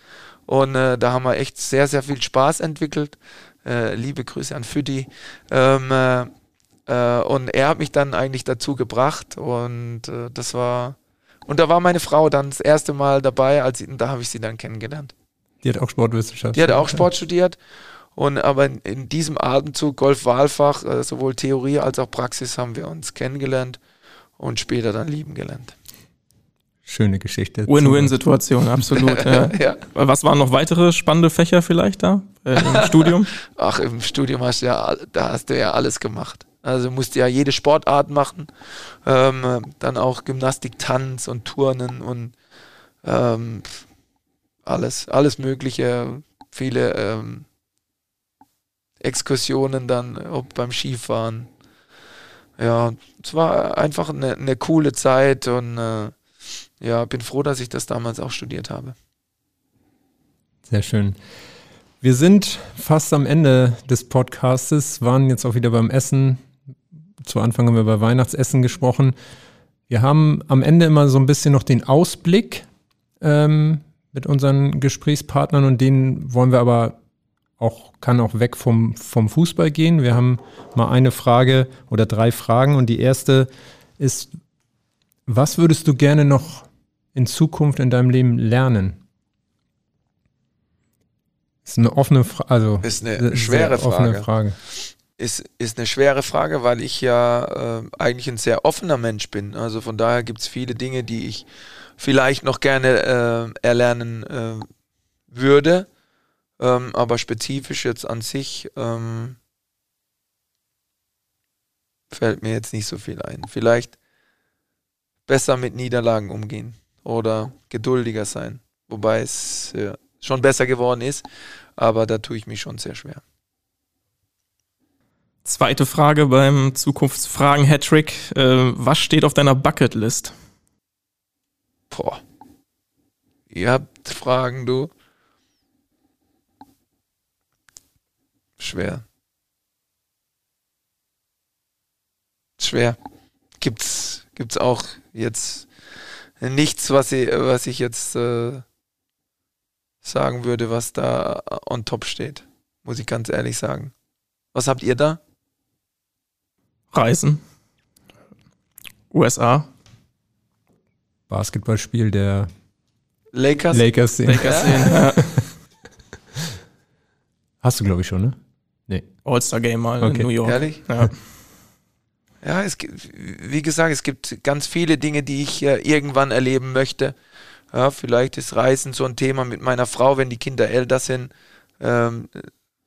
Und da haben wir echt sehr, sehr viel Spaß entwickelt. liebe Grüße an Füdi. Ähm, Äh, und er hat mich dann eigentlich dazu gebracht und äh, das war, und da war meine Frau dann das erste Mal dabei, als ich, da habe ich sie dann kennengelernt. Die hat auch Sportwissenschaft. Die hat auch Sport studiert. Und aber in, in diesem Atemzug Golf-Wahlfach, äh, sowohl Theorie als auch Praxis, haben wir uns kennengelernt und später dann lieben gelernt. Schöne Geschichte. Win-Win-Situation, absolut. ja. ja. Was waren noch weitere spannende Fächer vielleicht da äh, im Studium? Ach, im Studium hast du ja, da hast du ja alles gemacht. Also musst du ja jede Sportart machen, ähm, dann auch Gymnastik, Tanz und Turnen und ähm, alles, alles Mögliche, viele ähm, Exkursionen dann, ob beim Skifahren. Ja, es war einfach eine, eine coole Zeit und äh, ja, bin froh, dass ich das damals auch studiert habe. Sehr schön. Wir sind fast am Ende des Podcastes, waren jetzt auch wieder beim Essen. Zu Anfang haben wir bei Weihnachtsessen gesprochen. Wir haben am Ende immer so ein bisschen noch den Ausblick ähm, mit unseren Gesprächspartnern und den wollen wir aber auch, kann auch weg vom, vom Fußball gehen. Wir haben mal eine Frage oder drei Fragen und die erste ist, was würdest du gerne noch in Zukunft in deinem Leben lernen? Ist eine offene Frage, also ist eine schwere Frage. Frage. Ist, ist eine schwere Frage, weil ich ja äh, eigentlich ein sehr offener Mensch bin. Also von daher gibt es viele Dinge, die ich vielleicht noch gerne äh, erlernen äh, würde. Ähm, aber spezifisch jetzt an sich ähm, fällt mir jetzt nicht so viel ein. Vielleicht besser mit Niederlagen umgehen oder geduldiger sein. Wobei es ja, schon besser geworden ist, aber da tue ich mich schon sehr schwer. Zweite Frage beim Zukunftsfragen-Hattrick. Äh, was steht auf deiner Bucketlist? Boah. Ihr habt Fragen, du. Schwer. Schwer. Gibt's, gibt's auch jetzt nichts, was ich, was ich jetzt äh, sagen würde, was da on top steht. Muss ich ganz ehrlich sagen. Was habt ihr da? Reisen. USA. Basketballspiel der Lakers. Lakers sehen. Lakers. Ja. Hast du, glaube ich, schon, ne? Nee. All-Star-Game mal okay. in New York. Ehrlich? Ja. Ja, es gibt, wie gesagt, es gibt ganz viele Dinge, die ich äh, irgendwann erleben möchte. Ja, vielleicht ist Reisen so ein Thema mit meiner Frau, wenn die Kinder älter sind, ähm,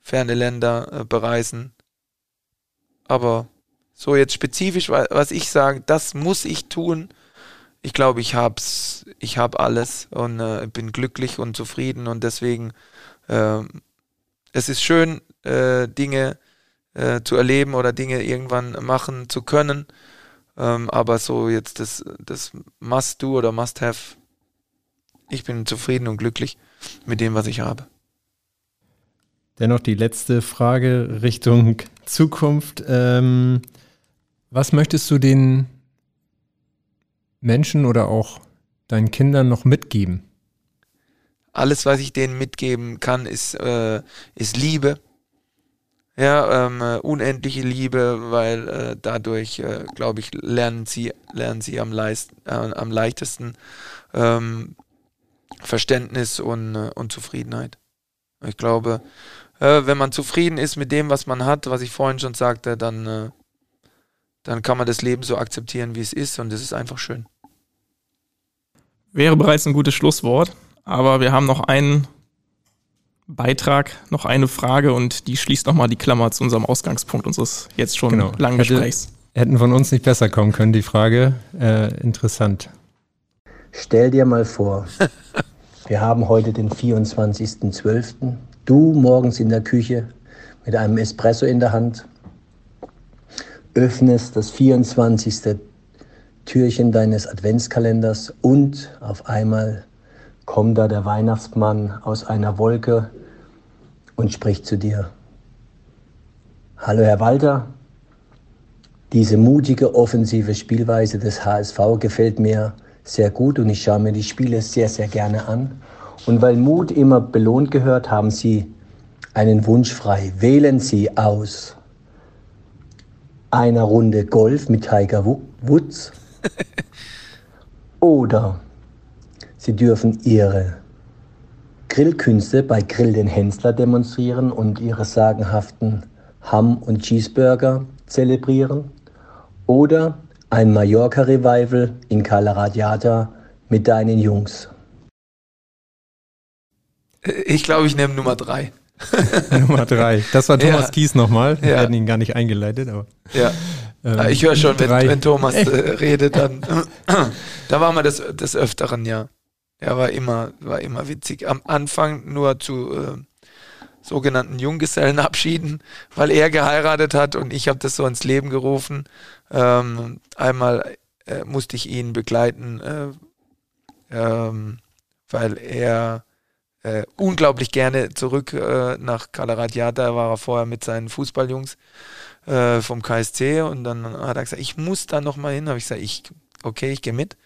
ferne Länder äh, bereisen. Aber so jetzt spezifisch, was ich sage, das muss ich tun. Ich glaube, ich hab's, ich habe alles und äh, bin glücklich und zufrieden und deswegen äh, es ist schön, äh, Dinge äh, zu erleben oder Dinge irgendwann machen zu können. Ähm, aber so jetzt das, das Must-Do oder Must-Have, ich bin zufrieden und glücklich mit dem, was ich habe. Dennoch die letzte Frage Richtung Zukunft. Ähm, was möchtest du den Menschen oder auch deinen Kindern noch mitgeben? Alles, was ich denen mitgeben kann, ist, äh, ist Liebe. Ja, ähm, äh, unendliche Liebe, weil äh, dadurch, äh, glaube ich, lernen sie, lernen sie am, leist, äh, am leichtesten ähm, Verständnis und, äh, und Zufriedenheit. Ich glaube, wenn man zufrieden ist mit dem, was man hat, was ich vorhin schon sagte, dann dann kann man das Leben so akzeptieren, wie es ist und es ist einfach schön. Wäre bereits ein gutes Schlusswort, aber wir haben noch einen Beitrag, noch eine Frage und die schließt nochmal die Klammer zu unserem Ausgangspunkt unseres jetzt schon genau. langen Gesprächs. Hätten von uns nicht besser kommen können, die Frage. Äh, interessant. Stell dir mal vor, wir haben heute den 24.12. Du morgens in der Küche mit einem Espresso in der Hand öffnest das 24. Türchen deines Adventskalenders und auf einmal kommt da der Weihnachtsmann aus einer Wolke und spricht zu dir. Hallo Herr Walter, diese mutige offensive Spielweise des HSV gefällt mir sehr gut und ich schaue mir die Spiele sehr, sehr gerne an. Und weil Mut immer belohnt gehört, haben Sie einen Wunsch frei. Wählen Sie aus einer Runde Golf mit Tiger Woods. Oder Sie dürfen Ihre Grillkünste bei Grill den Hensler demonstrieren und Ihre sagenhaften Ham- und Cheeseburger zelebrieren. Oder ein Mallorca-Revival in Cala Radiata mit deinen Jungs. Ich glaube, ich nehme Nummer drei. Nummer drei. Das war Thomas Ja. Kies nochmal. Wir Ja. hatten ihn gar nicht eingeleitet, aber. Ja. Ähm, ich höre schon, wenn, wenn Thomas äh, redet, dann. da war man des, des Öfteren, ja. Er war immer, war immer witzig. Am Anfang nur zu äh, sogenannten Junggesellenabschieden, weil er geheiratet hat und ich habe das so ins Leben gerufen. Ähm, einmal äh, musste ich ihn begleiten, äh, ähm, weil er äh, unglaublich gerne zurück äh, nach Calaratiata war er vorher mit seinen Fußballjungs äh, vom KSC und dann hat er gesagt, ich muss da noch mal hin. Habe ich gesagt, ich, okay, ich gehe mit.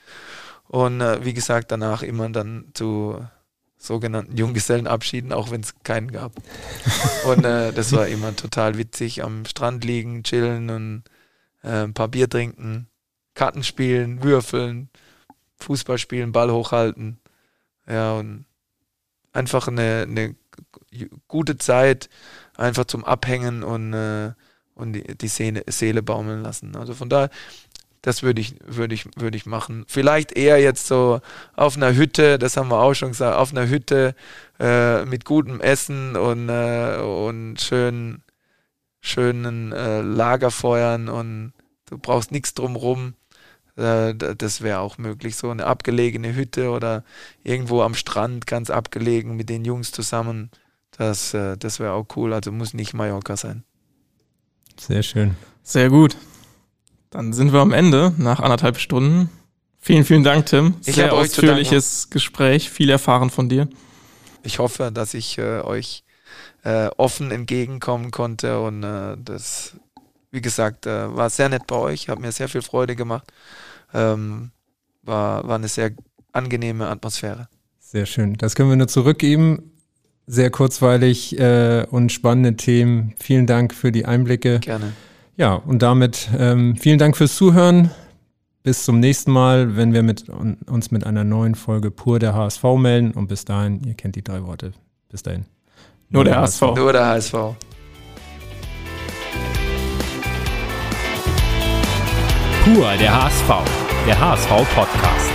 Und äh, wie gesagt, danach immer dann zu sogenannten Junggesellenabschieden, auch wenn es keinen gab. und äh, das war immer total witzig, am Strand liegen, chillen und äh, ein paar Bier trinken, Karten spielen, würfeln, Fußball spielen, Ball hochhalten. Ja, und einfach eine, eine gute Zeit, einfach zum Abhängen und, äh, und die, die Seele, Seele baumeln lassen. Also von daher, das würde ich, würde ich, würde ich machen. Vielleicht eher jetzt so auf einer Hütte, das haben wir auch schon gesagt, auf einer Hütte äh, mit gutem Essen und, äh, und schönen, schönen äh, Lagerfeuern und du brauchst nichts drumrum. Äh, das wäre auch möglich. So eine abgelegene Hütte oder irgendwo am Strand ganz abgelegen mit den Jungs zusammen. Das, äh, das wäre auch cool. Also muss nicht Mallorca sein. Sehr schön. Sehr gut. Dann sind wir am Ende nach anderthalb Stunden. Vielen, vielen Dank, Tim. Ich Sehr ausführliches Gespräch, viel erfahren von dir. Ich hoffe, dass ich äh, euch äh, offen entgegenkommen konnte und äh, das, wie gesagt, äh, war sehr nett bei euch, hat mir sehr viel Freude gemacht. Ähm, war, war eine sehr angenehme Atmosphäre. Sehr schön. Das können wir nur zurückgeben. Sehr kurzweilig äh, und spannende Themen. Vielen Dank für die Einblicke. Gerne. Ja, und damit ähm, vielen Dank fürs Zuhören. Bis zum nächsten Mal, wenn wir mit, un, uns mit einer neuen Folge Pur der HSV melden. Und bis dahin, ihr kennt die drei Worte. Bis dahin. Nur der HSV. Nur der HSV. Pur der HSV, der HSV Podcast.